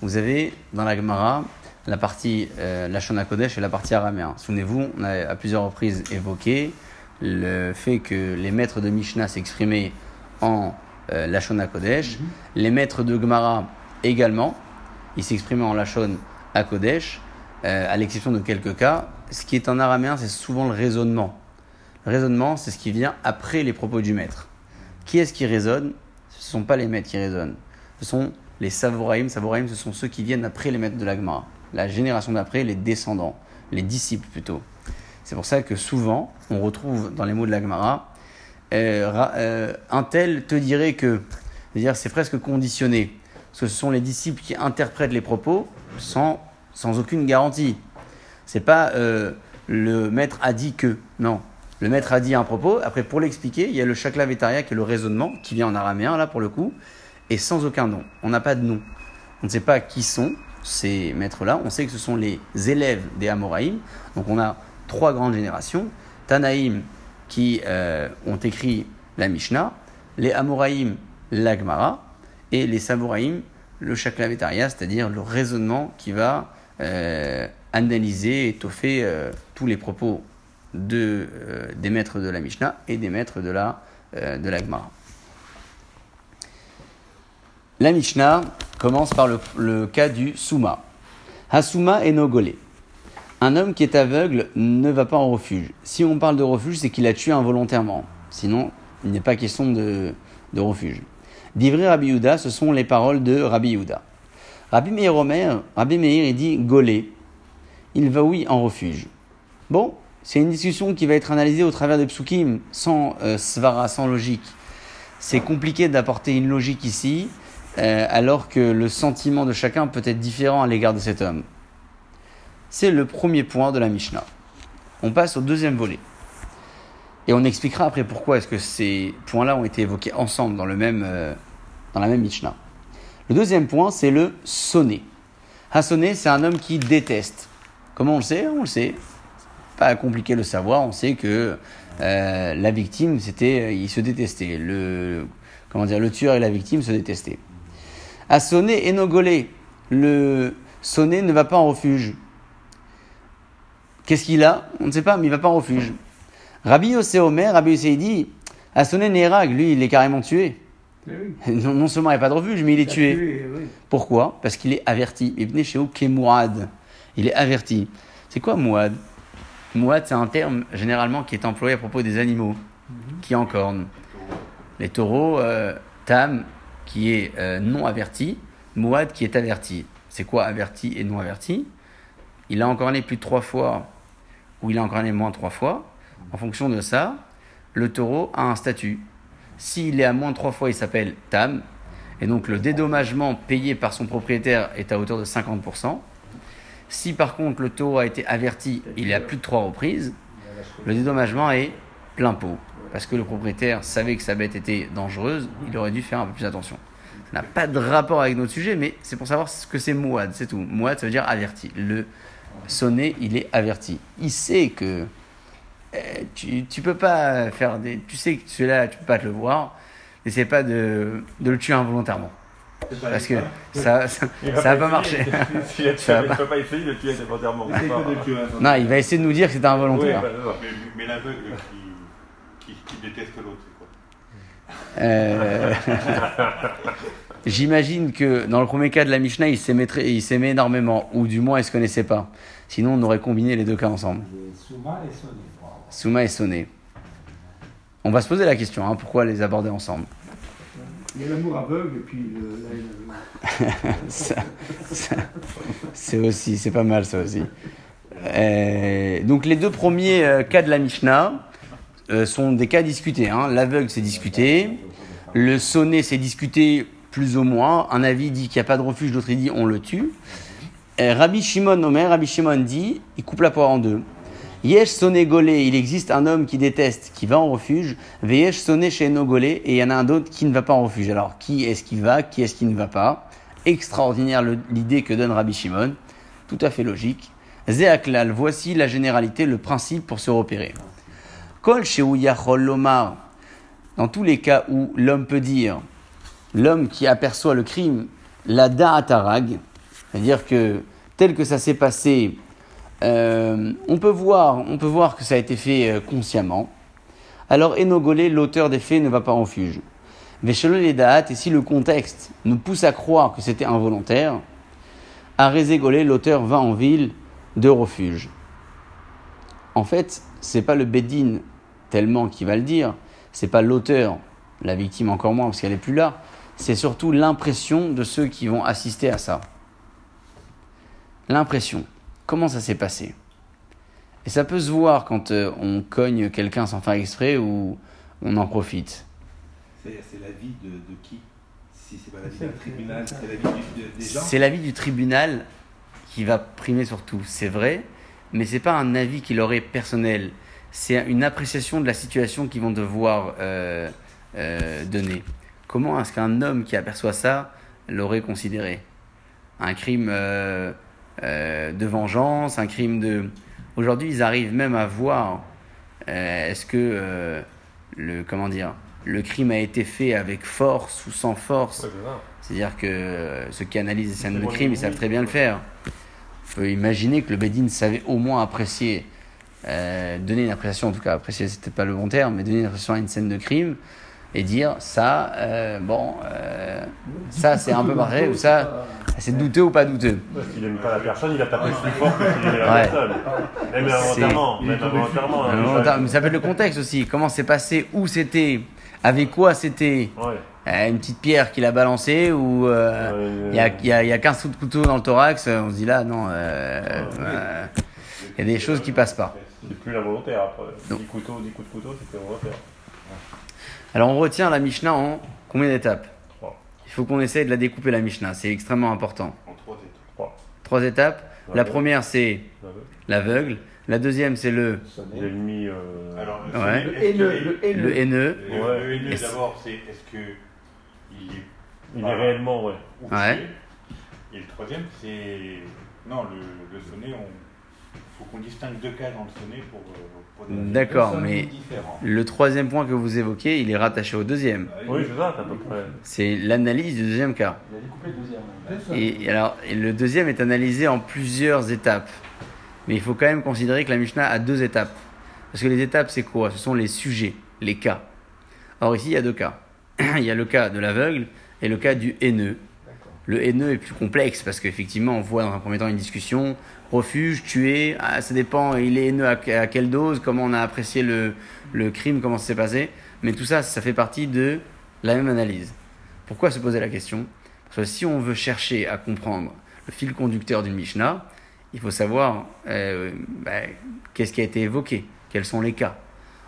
Vous avez dans la Gemara la partie euh, Lashon Kodesh et la partie araméen. Souvenez-vous, on a à plusieurs reprises évoqué le fait que les maîtres de Mishnah s'exprimaient en euh, Lashon Kodesh, les maîtres de Gemara également, il s'exprimait en Lachon à Kodesh, euh, à l'exception de quelques cas. Ce qui est en araméen, c'est souvent le raisonnement. Le raisonnement, c'est ce qui vient après les propos du maître. Qui est-ce qui raisonne? Ce ne sont pas les maîtres qui raisonnent. Ce sont les Savoraïm. Savoraïm, ce sont ceux qui viennent après les maîtres de l'Agmara. La génération d'après, les descendants, les disciples plutôt. C'est pour ça que souvent, on retrouve dans les mots de l'Agmara, euh, euh, un tel te dirait que, c'est-à-dire c'est presque conditionné, parce que ce sont les disciples qui interprètent les propos sans, sans aucune garantie. C'est pas euh, le maître a dit que, non. Le maître a dit un propos, après pour l'expliquer, il y a le chakla vetaria qui est le raisonnement, qui vient en araméen là pour le coup, et sans aucun nom. On n'a pas de nom. On ne sait pas qui sont ces maîtres-là, on sait que ce sont les élèves des Amoraïm. Donc on a trois grandes générations. Tanaïm qui euh, ont écrit la Mishnah, les Amoraïm l'Agmara, et les Samoraïm le chakla vetaria, c'est-à-dire le raisonnement qui va euh, analyser, étoffer euh, tous les propos de, euh, des maîtres de la Mishnah et des maîtres de la, euh, de la Gemara. La Mishnah commence par le, cas du Souma. Hasuma et. Un homme qui est aveugle ne va pas en refuge. Si on parle de refuge, c'est qu'il a tué involontairement. Sinon, il n'est pas question de, de refuge. D'Ivry Rabbi ce sont les paroles de Rabbi Yehuda. Rabbi Meir Meir, dit Golé. Il va, oui, en refuge. Bon, c'est une discussion qui va être analysée au travers de psukim, sans euh, svara, sans logique. C'est compliqué d'apporter une logique ici, euh, alors que le sentiment de chacun peut être différent à l'égard de cet homme. C'est le premier point de la Mishnah. On passe au deuxième volet. Et on expliquera après pourquoi est-ce que ces points-là ont été évoqués ensemble dans, le même, euh, dans la même Mishnah. Le deuxième point, c'est le sonné. Hassoné, c'est un homme qui déteste. Comment on le sait? On le sait. Pas compliqué le savoir. On sait que euh, la victime, c'était, ils se détestaient. Le, comment dire, le tueur et la victime se détestaient. Hassoné et Nogolé. Le sonné ne va pas en refuge. Qu'est-ce qu'il a? On ne sait pas, mais il va pas en refuge. Rabbi Yossé Omer, Rabbi Yossé il dit, Hassoné Nérag, lui, il est carrément tué. Eh oui. Non, non seulement il n'y a pas de refuge, mais il est tué. Tué, oui. Pourquoi? Parce qu'il est averti. Ibn Sheo Kemouad. Il est averti. C'est quoi Mouad Mouad, c'est un terme généralement qui est employé à propos des animaux qui encornent. Les taureaux, euh, Tam, qui est euh, non averti, Mouad, qui est averti. C'est quoi averti et non averti? Il a encorné plus de trois fois ou il a encorné moins de trois fois. En fonction de ça, le taureau a un statut. S'il est à moins de trois fois, il s'appelle Tam. Et donc le dédommagement payé par son propriétaire est à hauteur de 50%. Si par contre le taureau a été averti, il est à plus de trois reprises, le dédommagement est plein pot. Parce que le propriétaire savait que sa bête était dangereuse, il aurait dû faire un peu plus attention. Ça n'a pas de rapport avec notre sujet, mais c'est pour savoir ce que c'est Mouad, c'est tout. Mouad, ça veut dire averti. Le sonné, il est averti. Il sait que euh, tu, tu peux pas faire des. Tu sais que celui-là, tu peux pas te le voir. N'essaie pas de, de le tuer involontairement. Parce que ça, ça, ça va pas marcher. Il ne Ça va pas. essayer de tuer Non, il va essayer de nous dire que c'est Oui, involontaire. bah, non. Mais, mais l'aveugle qui, qui, qui déteste l'autre, c'est quoi Euh, J'imagine que dans le premier cas de la Mishnah, il s'aimait, énormément, ou du moins il se connaissait pas. Sinon, on aurait combiné les deux cas ensemble. Souma et Sonné. On va se poser la question, hein, pourquoi les aborder ensemble? Il y a l'amour aveugle et puis C'est aussi, c'est pas mal ça aussi. Euh, donc les deux premiers euh, cas de la Mishnah euh, sont des cas discutés. Hein. L'aveugle c'est discuté, le sonné c'est discuté plus ou moins. Un avis dit qu'il n'y a pas de refuge, l'autre dit on le tue. Rabbi Shimon Omer, Rabbi Shimon dit, il coupe la poire en deux. Yesh sonné golé, il existe un homme qui déteste, qui va en refuge. Veyesh sonné chez no golé, et il y en a un autre qui ne va pas en refuge. Alors, qui est-ce qui va, qui est-ce qui ne va pas? Extraordinaire l'idée que donne Rabbi Shimon, tout à fait logique. Zéaklal, voici la généralité, le principe pour se repérer. Kol lomar, dans tous les cas où l'homme peut dire, l'homme qui aperçoit le crime, la da'atarag, c'est-à-dire que tel que ça s'est passé, euh, on, peut voir, on peut voir que ça a été fait euh, consciemment. Alors Enogolé, l'auteur des faits, ne va pas en les daat, et si le contexte nous pousse à croire que c'était involontaire, à l'auteur va en ville de refuge. En fait, c'est pas le Bédine tellement qui va le dire, c'est pas l'auteur, la victime encore moins parce qu'elle est plus là, c'est surtout l'impression de ceux qui vont assister à ça. L'impression. Comment ça s'est passé Et ça peut se voir quand euh, on cogne quelqu'un sans faire exprès ou on en profite. C'est c'est l'avis de, de qui? Si c'est pas l'avis d'un tribunal, c'est l'avis du- de- des gens? C'est l'avis du tribunal qui va primer sur tout, c'est vrai, mais c'est pas un avis qui leur est personnel. C'est une appréciation de la situation qu'ils vont devoir euh, euh, donner. Comment est-ce qu'un homme qui aperçoit ça l'aurait considéré? Un crime euh, de vengeance, un crime de. Aujourd'hui, ils arrivent même à voir euh, est-ce que euh, le comment dire le crime a été fait avec force ou sans force? Ouais. C'est-à-dire que ceux qui analysent les scènes de crime, ils savent très bien le faire. On peut imaginer que le Bedin savait au moins apprécier, donner une appréciation, en tout cas apprécier c'était pas le bon terme, mais donner une appréciation à une scène de crime et dire ça, euh, bon, euh, ça c'est un peu pareil ou ça, c'est douteux ou pas douteux? Parce qu'il aime pas la personne, il a tapé plus fort que s'il aimait la Ouais. personne. Même involontairement, même involontairement. hein, mais ça peut être le contexte aussi, comment c'est passé, où c'était, avec quoi c'était, Ouais. Euh, une petite pierre qu'il a balancée ou il y, a, il y, a, il y a 15 coups de couteau dans le thorax, on se dit là, non, euh, euh, il y a des choses qui passent pas. C'est plus la volontaire après. Non. 10 couteaux, 10 coups de couteau, c'était volontaire. Alors on retient la Mishnah en combien d'étapes Trois. Il faut qu'on essaye de la découper la Mishnah, c'est extrêmement important. En trois étapes. Trois. Trois étapes. La Ouais. première c'est l'aveugle, la deuxième c'est le, mis. Euh... Alors, Ouais. celui- Le est-ce haineux, que- le haineux. le haineux. Le, Ouais. le haineux, d'abord, c'est est-ce que il est Il est réellement, ouais. Ouais. Et le troisième, c'est non, le, le sonnet, on faut qu'on distingue deux cas dans le sonnet pour. euh, D'accord, mais le troisième point que vous évoquez, il est rattaché au deuxième. Oui, c'est ça, c'est à peu près. C'est l'analyse du deuxième cas. Il a découpé le deuxième. Et, alors, et le deuxième est analysé en plusieurs étapes. Mais il faut quand même considérer que la Mishnah a deux étapes. Parce que les étapes, c'est quoi? Ce sont les sujets, les cas. Or, ici, il y a deux cas. il y a le cas de l'aveugle et le cas du haineux. Le haineux est plus complexe parce qu'effectivement, on voit dans un premier temps une discussion. Refuge, tuer, ah, ça dépend, il est haineux à, quelle dose, comment on a apprécié le, crime, comment ça s'est passé. Mais tout ça, ça fait partie de la même analyse. Pourquoi se poser la question? Parce que si on veut chercher à comprendre le fil conducteur d'une Mishnah, il faut savoir euh, bah, qu'est-ce qui a été évoqué, quels sont les cas.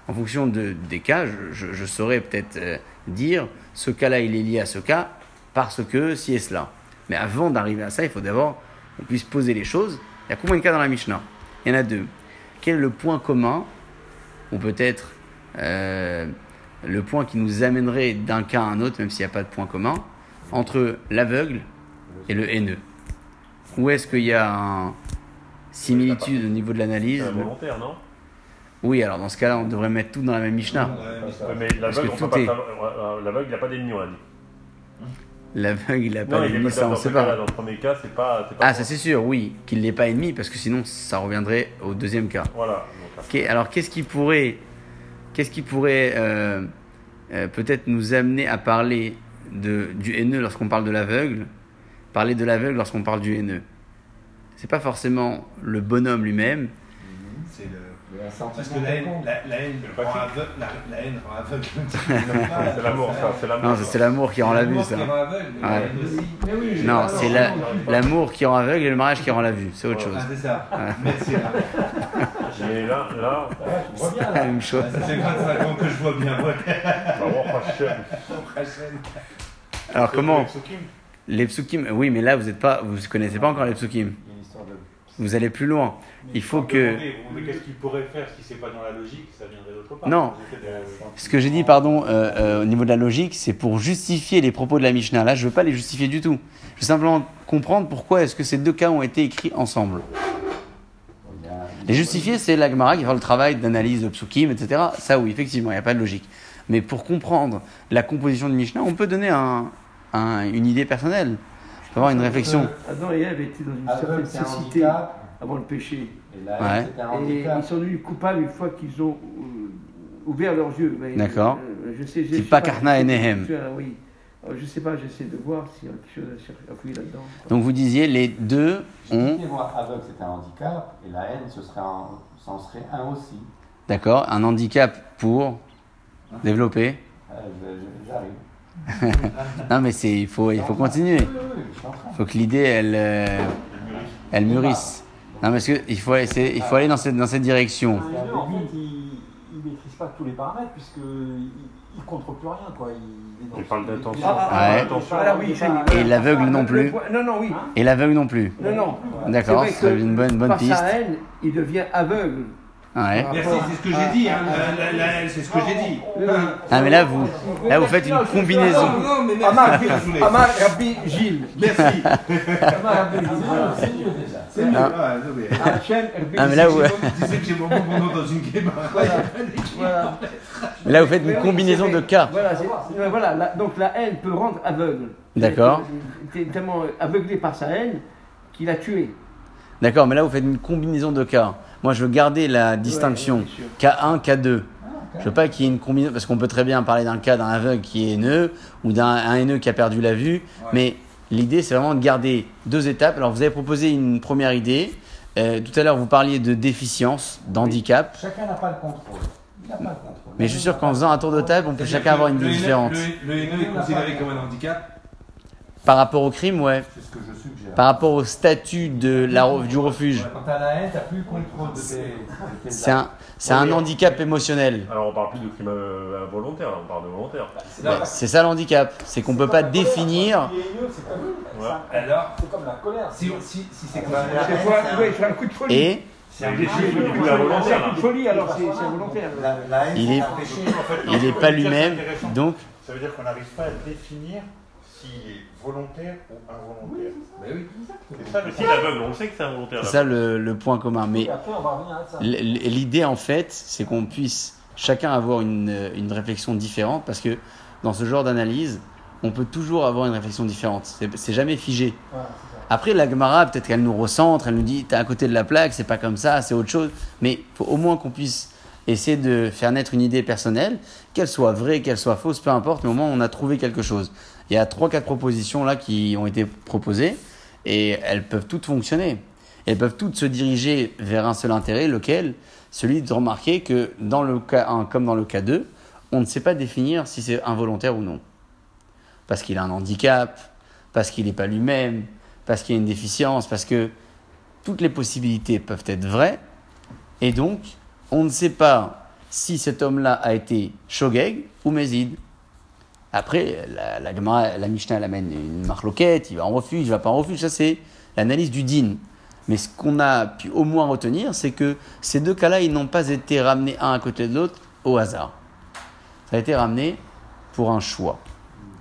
En fonction de, des cas, je saurais peut-être euh, dire ce cas-là, il est lié à ce cas parce que si et cela. Mais avant d'arriver à ça, il faut d'abord qu'on puisse poser les choses. Il y a combien de cas dans la Mishnah? Il y en a deux. Quel est le point commun, ou peut-être euh, le point qui nous amènerait d'un cas à un autre, même s'il n'y a pas de point commun, entre l'aveugle et le haineux? Où est-ce qu'il y a un similitude au niveau de l'analyse? C'est volontaire, non? Oui, alors dans ce cas-là, on devrait mettre tout dans la même Mishnah. Ouais, Mais l'aveugle, euh, euh, l'aveugle, il n'a pas d'ennemi, on a dit. L'aveugle, il n'a pas d'ennemi, ça on dans sait pas. Dans le premier cas, c'est pas. c'est pas Ah, ça c'est sûr, oui, qu'il n'est pas ennemi, parce que sinon ça reviendrait au deuxième cas. Voilà. donc, Ok, alors qu'est-ce qui pourrait, qu'est-ce qui pourrait euh, euh, peut-être nous amener à parler de, du haineux lorsqu'on parle de l'aveugle, parler de l'aveugle lorsqu'on parle du haineux? C'est pas forcément le bonhomme lui-même, C'est le. Il a un sentiment Parce que la haine, la, la haine Le rend aveugle. La, la haine rend aveugle. C'est l'amour, ça, c'est l'amour. non, c'est l'amour qui rend la vue, L'amour ça. Non, c'est l'amour qui rend aveugle et le mariage qui rend la vue, c'est autre chose. Ah, c'est ça. C'est la... Mais là, là, bien, La même chose. Ça fait 25 ans que je vois bien. Alors comment. Les psukim, oui, mais là vous êtes pas, vous connaissez pas encore les psukim. Il y a une histoire de. Vous allez plus loin. Il faut que qu'est-ce qu'il pourrait faire si c'est pas dans la logique? Ça viendrait d'autre part. Non. De- Ce que j'ai dit, pardon, euh, euh, au niveau de la logique, c'est pour justifier les propos de la Mishnah. Là, je veux pas les justifier du tout. Je veux simplement comprendre pourquoi est-ce que ces deux cas ont été écrits ensemble. Les justifier, c'est la Gemara qui va faire le travail d'analyse de psukim, etc. Ça, oui, effectivement, il n'y a pas de logique. Mais pour comprendre la composition de Mishnah, on peut donner un, un- une idée personnelle. Avoir une réflexion. Adam et Ève étaient dans une Aveugle, certaine cécité handicap. avant le péché. Et la Ouais. haine, c'est un Et handicap. ils sont devenus coupables une fois qu'ils ont euh, ouvert leurs yeux. D'accord. euh, je sais, je pas carna et nehem. Je- Oui. Alors, je sais pas, j'essaie de voir s'il y a quelque chose à fouiller là-dedans. Donc vous disiez, les deux ont, moi, aveugle, c'est un handicap, et la haine, ce serait un, ça en serait un aussi. d'accord, un handicap pour développer. Euh, J'arrive. Non mais c'est, il faut, il faut continuer. Il faut que l'idée, elle, euh, elle mûrisse. Non, parce que il faut, essayer- il faut aller dans cette, dans cette direction. En fait, il ne maîtrise pas tous les paramètres puisqu'il ne contrôle plus rien. Quoi. Il, Il parle d'attention. Ah, ah, Ouais. Et l'aveugle non plus. Non, non, oui. Et l'aveugle non plus. Non, non. D'accord, C'est une bonne, bonne par piste. sa haine, il devient aveugle. Ouais. Merci, c'est ce que j'ai dit. Hein. C'est ce que j'ai dit. Ah mais là vous, là vous faites une combinaison. Non, non, mais Amar, merci. désolé. Amar Rabbi Gilles. Merci. Amar Rabbi Gilles. C'est mieux déjà. C'est mieux. Ah. Ah, mais- Ah mais là vous, Tu sais que j'ai mon bon nom dans une game. Voilà. mais là vous faites une combinaison de cas. Voilà, donc la haine peut rendre aveugle. D'accord. Il était tellement aveuglé par sa haine qu'il a tué. D'accord, mais là vous faites une combinaison de cas. Moi je veux garder la distinction Ouais, bien sûr. K1, K2. Je veux pas qu'il y ait une combinaison, parce qu'on peut très bien parler d'un cas d'un aveugle qui est haineux ou d'un un haineux qui a perdu la vue, mais l'idée c'est vraiment de garder deux étapes. Alors vous avez proposé une première idée. Euh, tout à l'heure vous parliez de déficience, d'handicap, Chacun n'a pas le contrôle. Il n'a pas le contrôle. mais je suis sûr qu'en faisant un tour de table, on peut chacun avoir une idée différente. Le haineux est considéré comme un handicap. Par rapport au crime, ouais. C'est ce que je suggère. Par rapport au statut de la, du refuge, Quand t'as la haine, t'as plus le contrôle de tes, de tes c'est un, c'est un handicap émotionnel. Alors on parle plus de crime euh, involontaire, là, on parle de volontaire. actes. C'est ça l'handicap, c'est qu'on peut pas définir. Haineux, c'est comme, Ouais. c'est Alors, c'est comme la colère. si, si, si c'est comme Bah, ça. Des fois, ouais, c'est un coup de folie. Et C'est un défi. du coup C'est un coup de folie, alors c'est c'est volontaire. La, la haine, Il c'est un péché. Il n'est pas lui-même, c'est donc Ça veut dire qu'on n'arrive pas à définir s'il est volontaire ou involontaire. Oui. C'est ça le Si l'aveugle, on le sait que c'est involontaire. c'est là. ça le, le point commun. Mais Et après, on va revenir à ça. l- l- l'idée en fait, c'est qu'on puisse chacun avoir une, une réflexion différente parce que dans ce genre d'analyse, on peut toujours avoir une réflexion différente. C'est jamais figé. Ça. Après, la Gemara, peut-être qu'elle nous recentre, elle nous dit t'es à côté de la plaque, c'est pas comme ça, c'est autre chose. Mais faut au moins qu'on puisse essayer de faire naître une idée personnelle, qu'elle soit vraie, qu'elle soit fausse, peu importe, mais au moins on a trouvé quelque chose. Il y a trois, quatre propositions là qui ont été proposées et elles peuvent toutes fonctionner. Elles peuvent toutes se diriger vers un seul intérêt, lequel? Celui de remarquer que dans le cas 1 comme dans le cas 2, on ne sait pas définir si c'est involontaire ou non. Parce qu'il a un handicap, parce qu'il n'est pas lui-même, parce qu'il a une déficience, parce que toutes les possibilités peuvent être vraies, et donc on ne sait pas si cet homme-là a été Shogeg ou Mézid. Après, la, Mishnah elle amène une marloquette, il va en refuge, il va pas en refuge, ça c'est l'analyse du din. Mais ce qu'on a pu au moins retenir, c'est que ces deux cas-là, ils n'ont pas été ramenés un à côté de l'autre au hasard. Ça a été ramené pour un choix.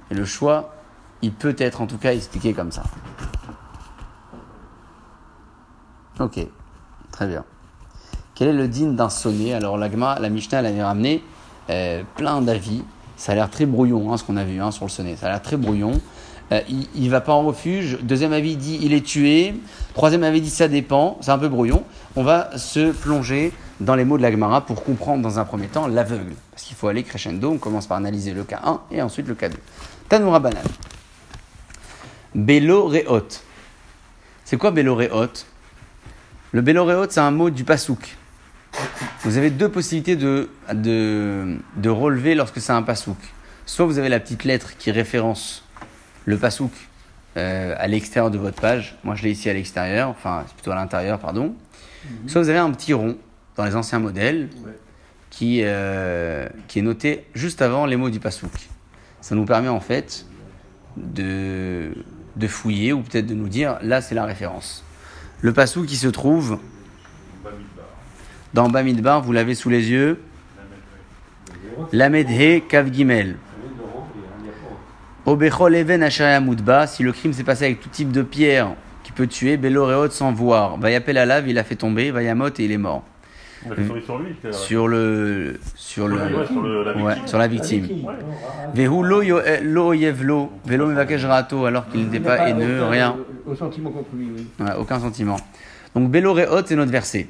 Et le choix, il peut être en tout cas expliqué comme ça. Ok, très bien. Quel est le din d'un sonnet Alors la Mishnah, elle avait ramené euh, plein d'avis. Ça a l'air très brouillon, hein, ce qu'on a vu hein, sur le sonnet. Ça a l'air très brouillon. Euh, il, il va pas en refuge. Deuxième avis dit il est tué. Troisième avis dit ça dépend. C'est un peu brouillon. On va se plonger dans les mots de la Gemara pour comprendre dans un premier temps l'aveugle. Parce qu'il faut aller crescendo. On commence par analyser le cas 1 et ensuite le cas 2. Tanoura banal. Bélo réhot. C'est quoi Bélo réhot Le Bélo réhot, c'est un mot du pasouk. Vous avez deux possibilités de, de, de relever lorsque c'est un pasouk. Soit vous avez la petite lettre qui référence le pasouk euh, à l'extérieur de votre page. Moi, je l'ai ici à l'extérieur, enfin, c'est plutôt à l'intérieur, pardon. Soit vous avez un petit rond dans les anciens modèles qui, euh, qui est noté juste avant les mots du pasouk. Ça nous permet en fait de, de fouiller ou peut-être de nous dire là, c'est la référence. Le pasouk qui se trouve dans Bamidbar, vous l'avez sous les yeux. Lamedhe Kav Gimel. Obechol Even si le crime s'est passé avec tout type de pierre qui peut tuer, Beloreot sans voir. Vayapel à lave, il a fait tomber, Vayamot et il est mort. Sur lui. le. Sur le. Ouais, sur le- la Ouais, victime. sur la victime. Vehu lo eh, lo yevlo, velo rato, alors qu'il n'était pas haineux, rien. Au sentiment contre lui, oui. Ouais, aucun sentiment. Donc Bélo Réhot, c'est notre verset.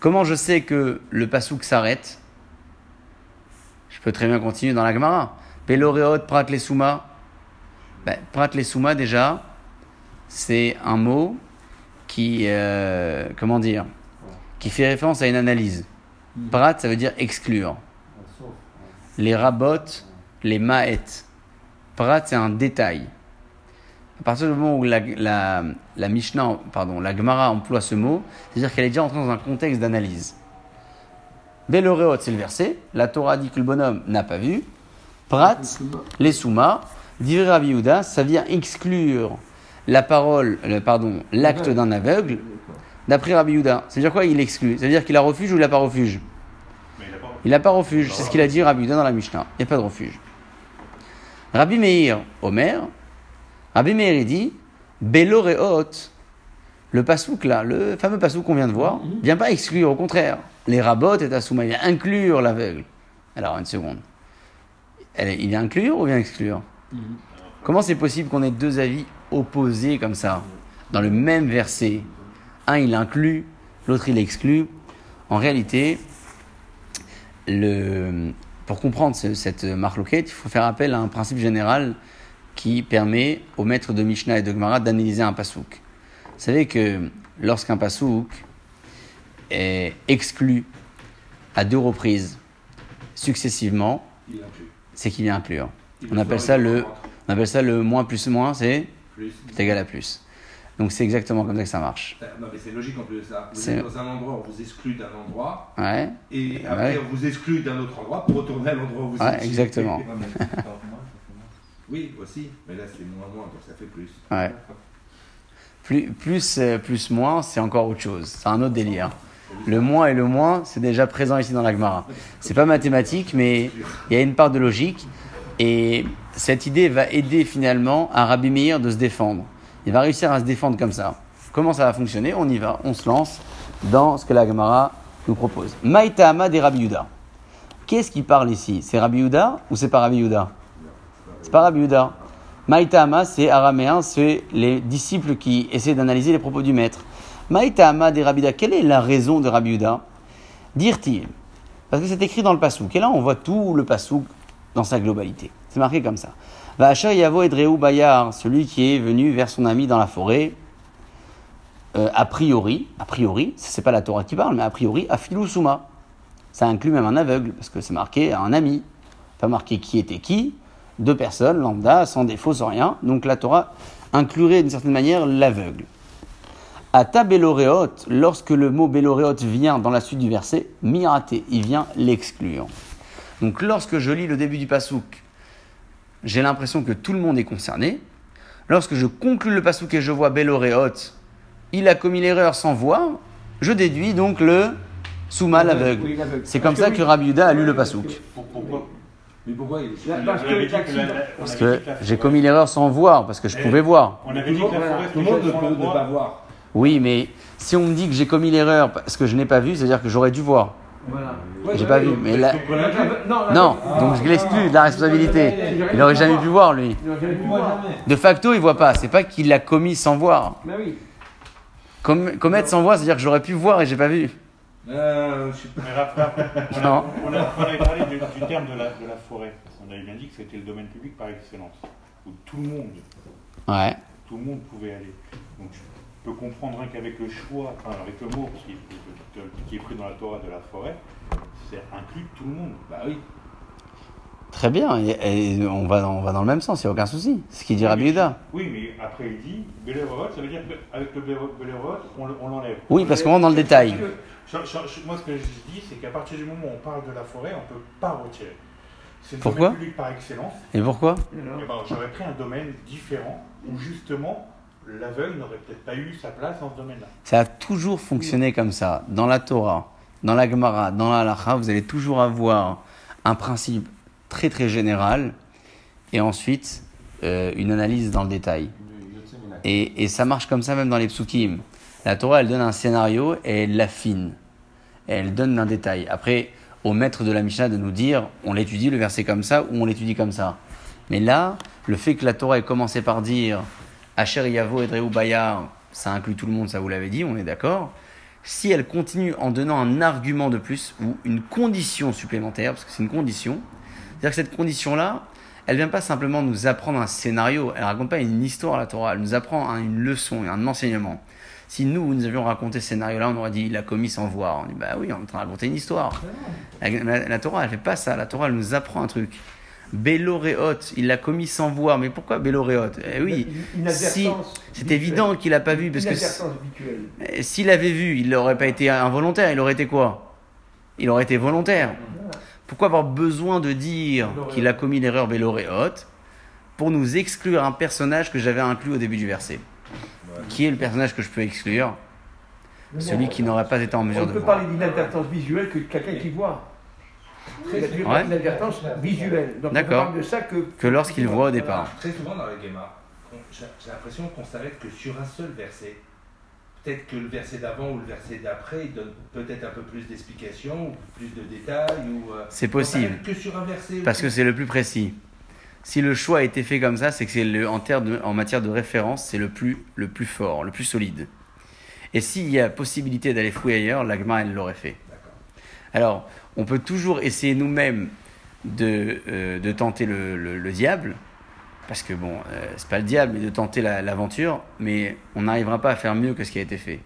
Comment je sais que le pasouk s'arrête? Je peux très bien continuer dans la Gemara. Peloreot prat les souma. Ben, prat les souma, déjà, c'est un mot qui, euh, comment dire, qui fait référence à une analyse. Prat, ça veut dire exclure. Les rabot, les maet. Prat, c'est un détail. À partir du moment où la, la, la Mishnah, pardon, la Gemara emploie ce mot, c'est-à-dire qu'elle est déjà entrée dans un contexte d'analyse. Beloreot, c'est le verset. La Torah dit que le bonhomme n'a pas vu. Prat, les Souma. Divrei Rabbi Yehuda, ça vient exclure la parole, le- pardon, l'acte d'un aveugle. D'après Rabbi Yehuda, c'est-à-dire quoi il exclut? C'est-à-dire qu'il a refuge ou il n'a pas refuge? Il n'a pas refuge, c'est ce qu'il a dit Rabbi Yehuda dans la Mishnah. Il n'y a pas de refuge. Rabbi Meir, Omer, Rabbi Meir, dit Beloreot, le pasouk là, le fameux pasouk qu'on vient de voir, vient pas exclure, au contraire. Les rabots et Assouma, il vient inclure l'aveugle. Alors, une seconde. Elle- il vient inclure ou vient exclure Comment c'est possible qu'on ait deux avis opposés comme ça, dans le même verset? Un, il inclut, l'autre, il exclut. En réalité, le, pour comprendre ce- cette marloquette, il faut faire appel à un principe général qui permet aux maîtres de Mishnah et de Gemara d'analyser un pasouk. Vous savez que lorsqu'un pasouk est exclu à deux reprises successivement, c'est qu'il vient inclure. Il On le appelle ça le, on appelle ça le moins plus moins, c'est Plus. égal à plus. Donc c'est exactement comme ça que ça marche. Non, mais c'est logique en plus de ça. Vous êtes dans un endroit, on vous exclut d'un endroit, Ouais, et Ouais. après on vous exclut d'un autre endroit pour retourner à l'endroit où vous Ouais, étiez. exactement. Oui, aussi, mais là c'est moins moins, donc ça fait plus. ouais. Plus, plus, plus moins, c'est encore autre chose. C'est un autre délire. Le moins et le moins, c'est déjà présent ici dans la Gemara. C'est pas mathématique, mais il y a une part de logique. Et cette idée va aider finalement à Rabbi Meir de se défendre. Il va réussir à se défendre comme ça. Comment ça va fonctionner? On y va, on se lance dans ce que la Gemara nous propose. Maïtama des Rabbi. Qu'est-ce qui parle ici? C'est Rabbi Yuda ou c'est pas Rabbi Yuda C'est pas Rabbi Yuda. Maïtama, c'est araméen, c'est les disciples qui essaient d'analyser les propos du maître. Maïtama des Rabbi Yuda, quelle est la raison de Rabbi Yuda Dire-t-il Parce que c'est écrit dans le Passouk. Et là, on voit tout le Passouk dans sa globalité. C'est marqué comme ça. Vacher Yavo Edreu Bayar, celui qui est venu vers son ami dans la forêt, euh, a priori, a priori, c'est pas la Torah qui parle, mais a priori, à Souma. Ça inclut même un aveugle, parce que c'est marqué un ami. Pas marqué qui était qui, deux personnes, lambda, sans défaut, sans rien. Donc la Torah inclurait d'une certaine manière l'aveugle. Ata beloreot, lorsque le mot beloreot vient dans la suite du verset, miraté, il vient l'exclure. Donc lorsque je lis le début du pasouk, j'ai l'impression que tout le monde est concerné. Lorsque je conclus le pasouk et je vois beloreot, il a commis l'erreur sans voir, je déduis donc le souma l'aveugle. C'est comme ça que. Rabbi Yuda a lu le pasouk. Pour- Pourquoi Mais pourquoi il est parce que Parce que j'ai commis l'erreur sans voir, parce que je Eh, pouvais voir. On avait dit que la forêt Tout le monde ne peut ne pas voir. Oui, mais si on me dit que j'ai commis l'erreur parce que je n'ai pas vu, c'est-à-dire que j'aurais dû voir. Voilà. J'ai pas vu, mais là- Non, la- Non, donc je l'exclus de la responsabilité. Il aurait jamais pu voir, lui. Il aurait jamais pu voir. jamais. De facto, il voit pas. C'est pas qu'il l'a commis sans voir. Mais oui. Com- commettre sans voir, c'est-à-dire que j'aurais pu voir et j'ai pas vu. Euh, je sais pas. Mais Raph, Raph, on, a- Non. on a- on avait parlé du, du terme de la, de la forêt. Qu'on avait bien dit que c'était le domaine public par excellence. Où tout le monde, Ouais. tout le monde pouvait aller. Donc je peux comprendre hein, qu'avec le choix, enfin avec le mot qui, est pris dans la Torah de la forêt, c'est inclut tout le monde. Bah oui. Très bien. Et, et on, va dans, on va dans le même sens, il n'y a aucun souci. C'est ce qu'il dit Rabbi. Oui, mais après il dit Belerot, ça veut dire qu'avec le Belerot, on, le- on l'enlève. Oui, parce qu'on rentre dans le détail. Je- je- je- moi, ce que je dis, c'est qu'à partir du moment où on parle de la forêt, on ne peut pas retirer. C'est le Pourquoi domaine public par excellence. Et pourquoi Eh ben, J'aurais pris un domaine différent où justement l'aveugle n'aurait peut-être pas eu sa place dans ce domaine-là. Ça a toujours fonctionné comme ça. Dans la Torah, dans la Gemara, dans la Halacha, vous allez toujours avoir un principe très très général et ensuite euh, une analyse dans le détail. Et, et ça marche comme ça même dans les psukim. La Torah, elle donne un scénario et elle l'affine. Et elle donne un détail. Après, au maître de la Mishnah de nous dire, on l'étudie le verset comme ça ou on l'étudie comme ça. Mais là, le fait que la Torah ait commencé par dire Asher Yavo Edreu Bayar, ça inclut tout le monde, ça vous l'avez dit, on est d'accord. Si elle continue en donnant un argument de plus ou une condition supplémentaire, parce que c'est une condition, C'est-à-dire que cette condition-là, elle vient pas simplement nous apprendre un scénario, elle raconte pas une histoire à la Torah, elle nous apprend un- une leçon et un enseignement. Si nous, nous avions raconté ce scénario-là, on aurait dit il a commis sans voir. On dit bah oui, on est en train de raconter une histoire. La, la- la Torah, elle fait pas ça. La Torah, elle nous apprend un truc. Béloréot, il l'a commis sans voir. Mais pourquoi Béloréot Eh oui, si, c'est évident qu'il a pas vu parce Une que s'il avait vu, il n'aurait pas été involontaire, il aurait été quoi? Il aurait été volontaire. Pourquoi avoir besoin de dire qu'il a commis l'erreur Béloréot pour nous exclure un personnage que j'avais inclus au début du verset Qui est le personnage que je peux exclure Celui qui n'aurait pas été en On mesure de peut voir. parler d'inadvertance visuelle que quelqu'un qui voit. A toujours Ouais. inadvertance visuelle. Donc on D'accord. parle de ça que. Que lorsqu'il voit au départ. Très souvent dans la Gemma, on- j'ai l'impression qu'on s'arrête que sur un seul verset. Peut-être que le verset d'avant ou le verset d'après il donne peut-être un peu plus d'explications, ou plus de détails. ou, euh, C'est possible. que sur un verset. Parce que c'est le plus précis. Si le choix a été fait comme ça, c'est que c'est le, en, de- en matière de référence, c'est le plus, le plus fort, le plus solide. Et s'il y a possibilité d'aller fouiller ailleurs, l'agma, elle l'aurait fait. D'accord. Alors, on peut toujours essayer nous-mêmes de, euh, de tenter le, le- le diable, parce que bon, euh, c'est pas le diable, mais de tenter la- l'aventure, mais on n'arrivera pas à faire mieux que ce qui a été fait.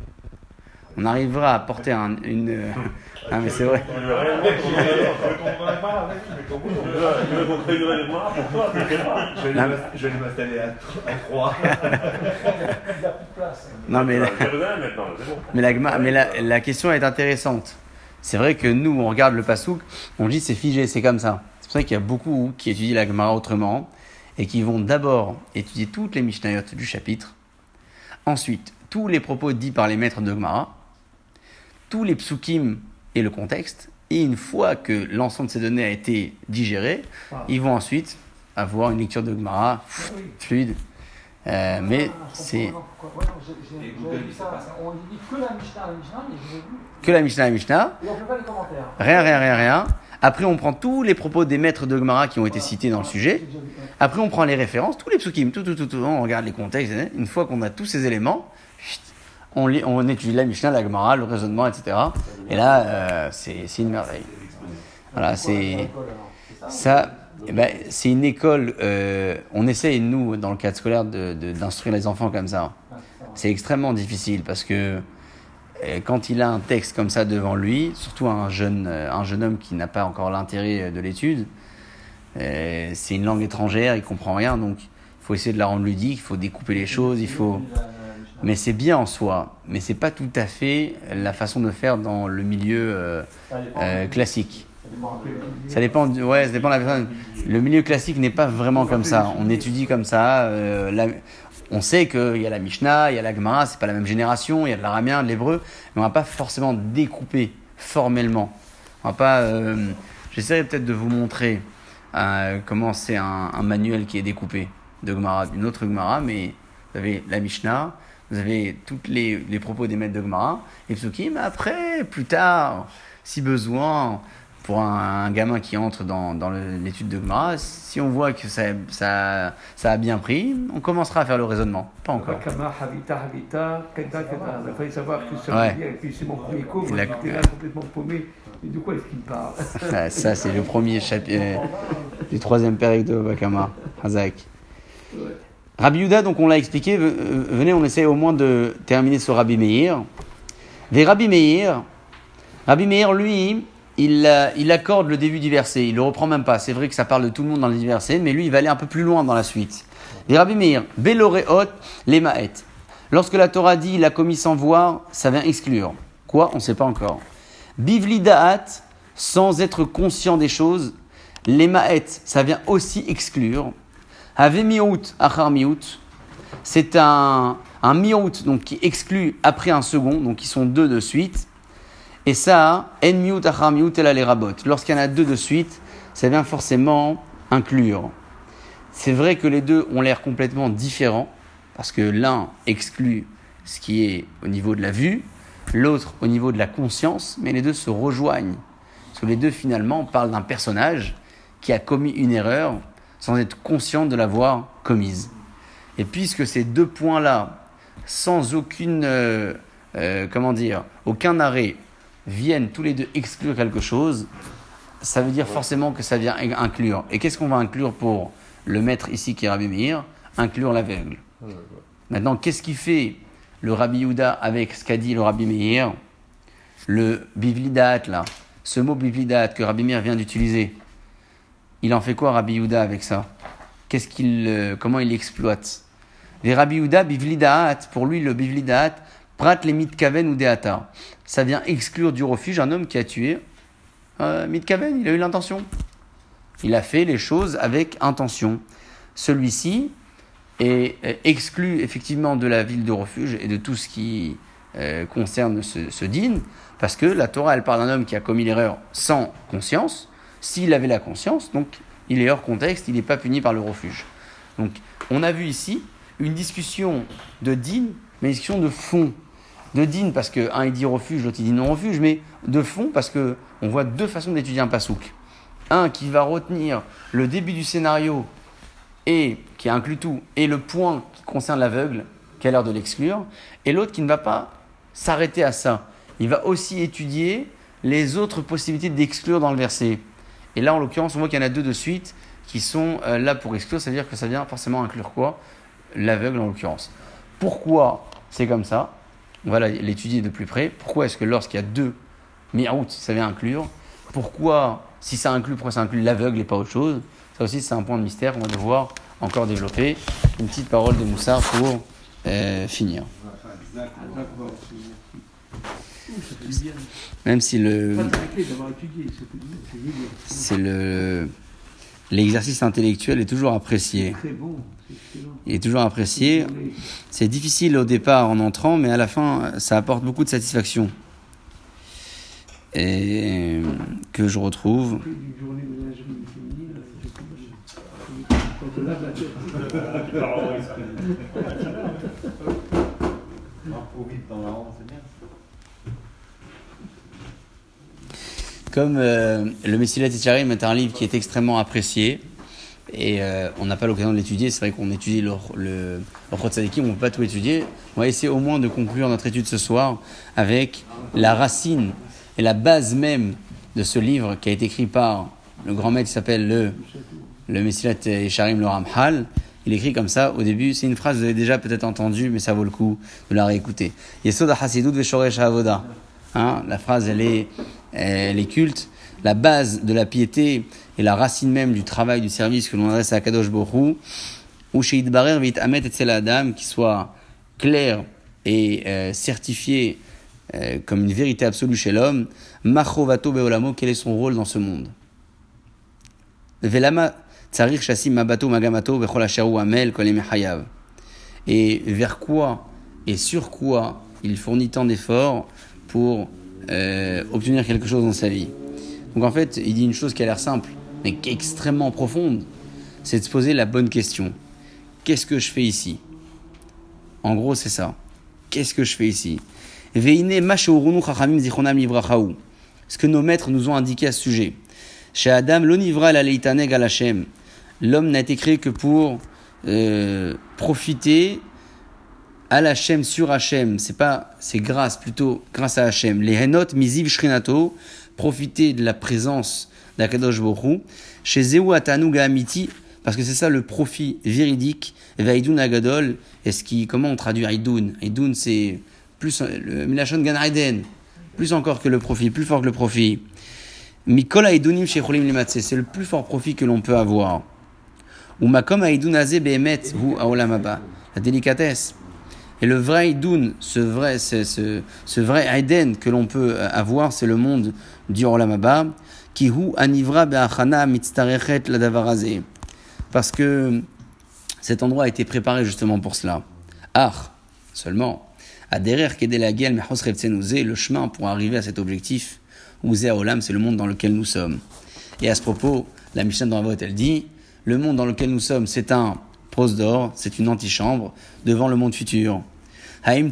On arrivera à porter un, une. euh, ah, mais c'est vrai. Je vais m'installer à, à 3. Il n'y a plus de place. Non, mais. Bon. Mais, la, gma- mais la, la question est intéressante. C'est vrai que nous, on regarde le pasouk, on dit c'est figé, c'est comme ça. C'est pour ça qu'il y a beaucoup qui étudient la Gemara autrement et qui vont d'abord étudier toutes les Mishnayot du chapitre, ensuite tous les propos dits par les maîtres de Gemara, tous les psukim et le contexte, et une fois que l'ensemble de ces données a été digéré, ils vont ensuite avoir une lecture de Gemara pff, fluide. Euh, mais Ah, c'est. Ouais, que la Mishnah, la Mishnah, mais j'ai vu. que la Mishnah, la Mishnah, Et on fait pas les commentaires. Rien, rien, rien, rien. Après, on prend tous les propos des maîtres de Gemara qui ont été cités dans le sujet. Après, on prend les références, tous les psukim, tout, tout, tout, tout. On regarde les contextes. Une fois qu'on a tous ces éléments, on, lit, on étudie la Mishnah, la Gemara, le raisonnement, etc. Et là, euh, c'est une merveille. Voilà, c'est ça. eh ben, c'est une école. euh, on essaye nous, dans le cadre scolaire, de- de- d'instruire les enfants comme ça. C'est extrêmement difficile parce que quand il a un texte comme ça devant lui, surtout un jeune, euh, un jeune homme qui n'a pas encore l'intérêt euh, de l'étude, euh, c'est une langue étrangère, il comprend rien, donc il faut essayer de la rendre ludique, il faut découper les choses, il faut. Mais c'est bien en soi, mais c'est pas tout à fait la façon de faire dans le milieu euh, euh, classique. Ça dépend. Ça du- ouais, ça dépend de la personne. Le milieu classique n'est pas vraiment comme ça. On étudie comme ça. euh, la- on sait qu'il y a la Mishnah, il y a la Gemara, c'est pas la même génération, il y a de l'aramien, de l'hébreu, mais on va pas forcément découper formellement. On va pas. euh, J'essaierai peut-être de vous montrer euh, comment c'est un, manuel qui est découpé de Gemara, d'une autre Gemara, mais vous avez la Mishnah, vous avez tous les, les propos des maîtres de Gemara, et Psukim, après, plus tard, si besoin, pour un, un gamin qui entre dans, dans l'étude de Gemara, si on voit que ça, ça, ça a bien pris, on commencera à faire le raisonnement. Pas encore. Il fallait savoir que ça Ouais. dire. Et puis c'est mon premier cours, Il a- j'étais là complètement paumé. Et de quoi est-ce qu'il parle Ah, ça, c'est le premier chapitre du troisième pérec de Bakama, Hazak. Rabbi Yuda, donc on l'a expliqué, euh, venez, on essaie au moins de terminer sur Rabbi Meir. Des Rabbi Meir, Rabbi Meir, lui, il, euh, il accorde le début du verset, il le reprend même pas. C'est vrai que ça parle de tout le monde dans le verset, mais lui, il va aller un peu plus loin dans la suite. Des Rabbi Meir, Beloreot, les Maet. Lorsque la Torah dit il a commis sans voir, ça vient exclure. Quoi? On ne sait pas encore. Bivli Da'at, sans être conscient des choses. Les Maet, ça vient aussi exclure. Ave Miout, Achar Miout, c'est un, un Miout donc, qui exclut après un second, donc ils sont deux de suite. Et ça, En Miout, Achar a les rabotes. Lorsqu'il y en a deux de suite, ça vient forcément inclure. C'est vrai que les deux ont l'air complètement différents, parce que l'un exclut ce qui est au niveau de la vue, l'autre au niveau de la conscience, mais les deux se rejoignent. Parce que les deux finalement parlent d'un personnage qui a commis une erreur sans être conscient de l'avoir commise. Et puisque ces deux points-là, sans aucune, euh, euh, comment dire, aucun arrêt, viennent tous les deux exclure quelque chose, ça veut dire forcément que ça vient inclure. Et qu'est-ce qu'on va inclure pour le maître ici qui est Rabbi Meir? Inclure l'aveugle. Maintenant, qu'est-ce qui fait le Rabbi Yehuda avec ce qu'a dit le Rabbi Meir? Le bivlidat, là, ce mot bivlidat que Rabbi Meir vient d'utiliser, il en fait quoi Rabbi Yehuda avec ça? Qu'est-ce qu'il, euh, Comment il l'exploite? Les Rabbi Yehuda, bivlidat, pour lui, le bivlidat, prat les mitkaven ou deata. Ça vient exclure du refuge un homme qui a tué euh, mitkaven, il a eu l'intention. Il a fait les choses avec intention. Celui-ci, est exclu effectivement de la ville de refuge et de tout ce qui euh, concerne ce, ce din, parce que la Torah, elle parle d'un homme qui a commis l'erreur sans conscience. S'il avait la conscience, donc il est hors contexte, il n'est pas puni par le refuge. Donc on a vu ici une discussion de din, mais une discussion de fond. De din parce que un il dit refuge, l'autre il dit non refuge, mais de fond parce que on voit deux façons d'étudier un pasouk. Un qui va retenir le début du scénario et qui inclut tout, et le point qui concerne l'aveugle, qui a l'air de l'exclure, et l'autre qui ne va pas s'arrêter à ça. Il va aussi étudier les autres possibilités d'exclure dans le verset. Et là, en l'occurrence, on voit qu'il y en a deux de suite qui sont euh, là pour exclure, c'est-à-dire que ça vient forcément inclure quoi? L'aveugle en l'occurrence. Pourquoi c'est comme ça? On va l'étudier de plus près. Pourquoi est-ce que lorsqu'il y a deux mirout, ça vient inclure Pourquoi, si ça inclut, pourquoi ça inclut l'aveugle et pas autre chose? Ça aussi, c'est un point de mystère qu'on va devoir encore développer. Une petite parole de Moussa pour euh, finir. Même si le. C'est le. L'exercice intellectuel est toujours apprécié. Il est toujours apprécié. C'est difficile au départ en entrant, mais à la fin, ça apporte beaucoup de satisfaction. Et que je retrouve. Comme euh, le Messilat Etcharim est un livre qui est extrêmement apprécié, et euh, on n'a pas l'occasion de l'étudier, c'est vrai qu'on étudie le, le, le on ne peut pas tout étudier. On va essayer au moins de conclure notre étude ce soir avec la racine et la base même de ce livre qui a été écrit par le grand maître qui s'appelle le le Messilat Sharim le Ramhal, il écrit comme ça au début. C'est une phrase que vous avez déjà peut-être entendue, mais ça vaut le coup de la réécouter. Yesod Hasidut Veshoresh Avoda. Hein, la phrase, elle est, elle est culte. La base de la piété et la racine même du travail, du service que l'on adresse à Kadosh Borou, ou chez Idbarer Vit Amet et Adam, qui soit clair et euh, certifié euh, comme une vérité absolue chez l'homme. Machovato Beolamo, quel est son rôle dans ce monde? Velama et vers quoi et sur quoi il fournit tant d'efforts pour euh, obtenir quelque chose dans sa vie. Donc en fait, il dit une chose qui a l'air simple, mais qui est extrêmement profonde, c'est de se poser la bonne question. Qu'est-ce que je fais ici? En gros, c'est ça. Qu'est-ce que je fais ici? Ce que nos maîtres nous ont indiqué à ce sujet. Chez Adam, l'onivra l'homme n'a été créé que pour euh, profiter à l'Hachem sur Hachem. C'est pas, c'est grâce plutôt grâce à Hachem. Les henot miziv shrinato, profiter de la présence d'Akadosh Borou. Chez Zéou Atanu Amiti, parce que c'est ça le profit véridique. Vaidun Agadol, est ce qui, comment on traduit Aidun? Aidun, c'est plus, le Milachon plus encore que le profit, plus fort que le profit. Mikola Aidunim Shecholim Limatse, c'est le plus fort profit que l'on peut avoir. Ou makom haïdun behemet hu aolamaba. La délicatesse. Et le vrai haïdoun, ce vrai, ce, ce, vrai haïden que l'on peut avoir, c'est le monde du olamaba. Qui hu anivra be'achana mitztarechet ladavarazé. Parce que cet endroit a été préparé justement pour cela. Ah, seulement. Aderer kedelagel le chemin pour arriver à cet objectif. Ouzé olam, c'est le monde dans lequel nous sommes. Et à ce propos, la Mishnah dans la elle dit le monde dans lequel nous sommes, c'est un prose d'or, c'est une antichambre devant le monde futur. Les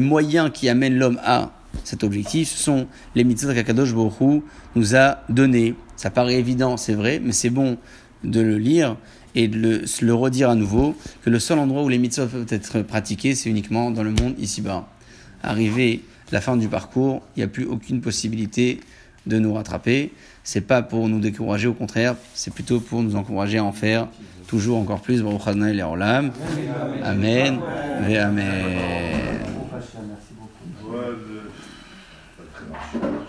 moyens qui amènent l'homme à cet objectif sont les mitzvot qu'Akadosh Baruch nous a donnés. Ça paraît évident, c'est vrai, mais c'est bon de le lire et de le, le, redire à nouveau que le seul endroit où les mitzvot peuvent être pratiqués, c'est uniquement dans le monde ici-bas. Arrivé la fin du parcours, il n'y a plus aucune possibilité de nous rattraper. C'est pas pour nous décourager, au contraire, c'est plutôt pour nous encourager à en faire toujours encore plus. Baruch et Olam. Amen. Et Amen. Merci beaucoup.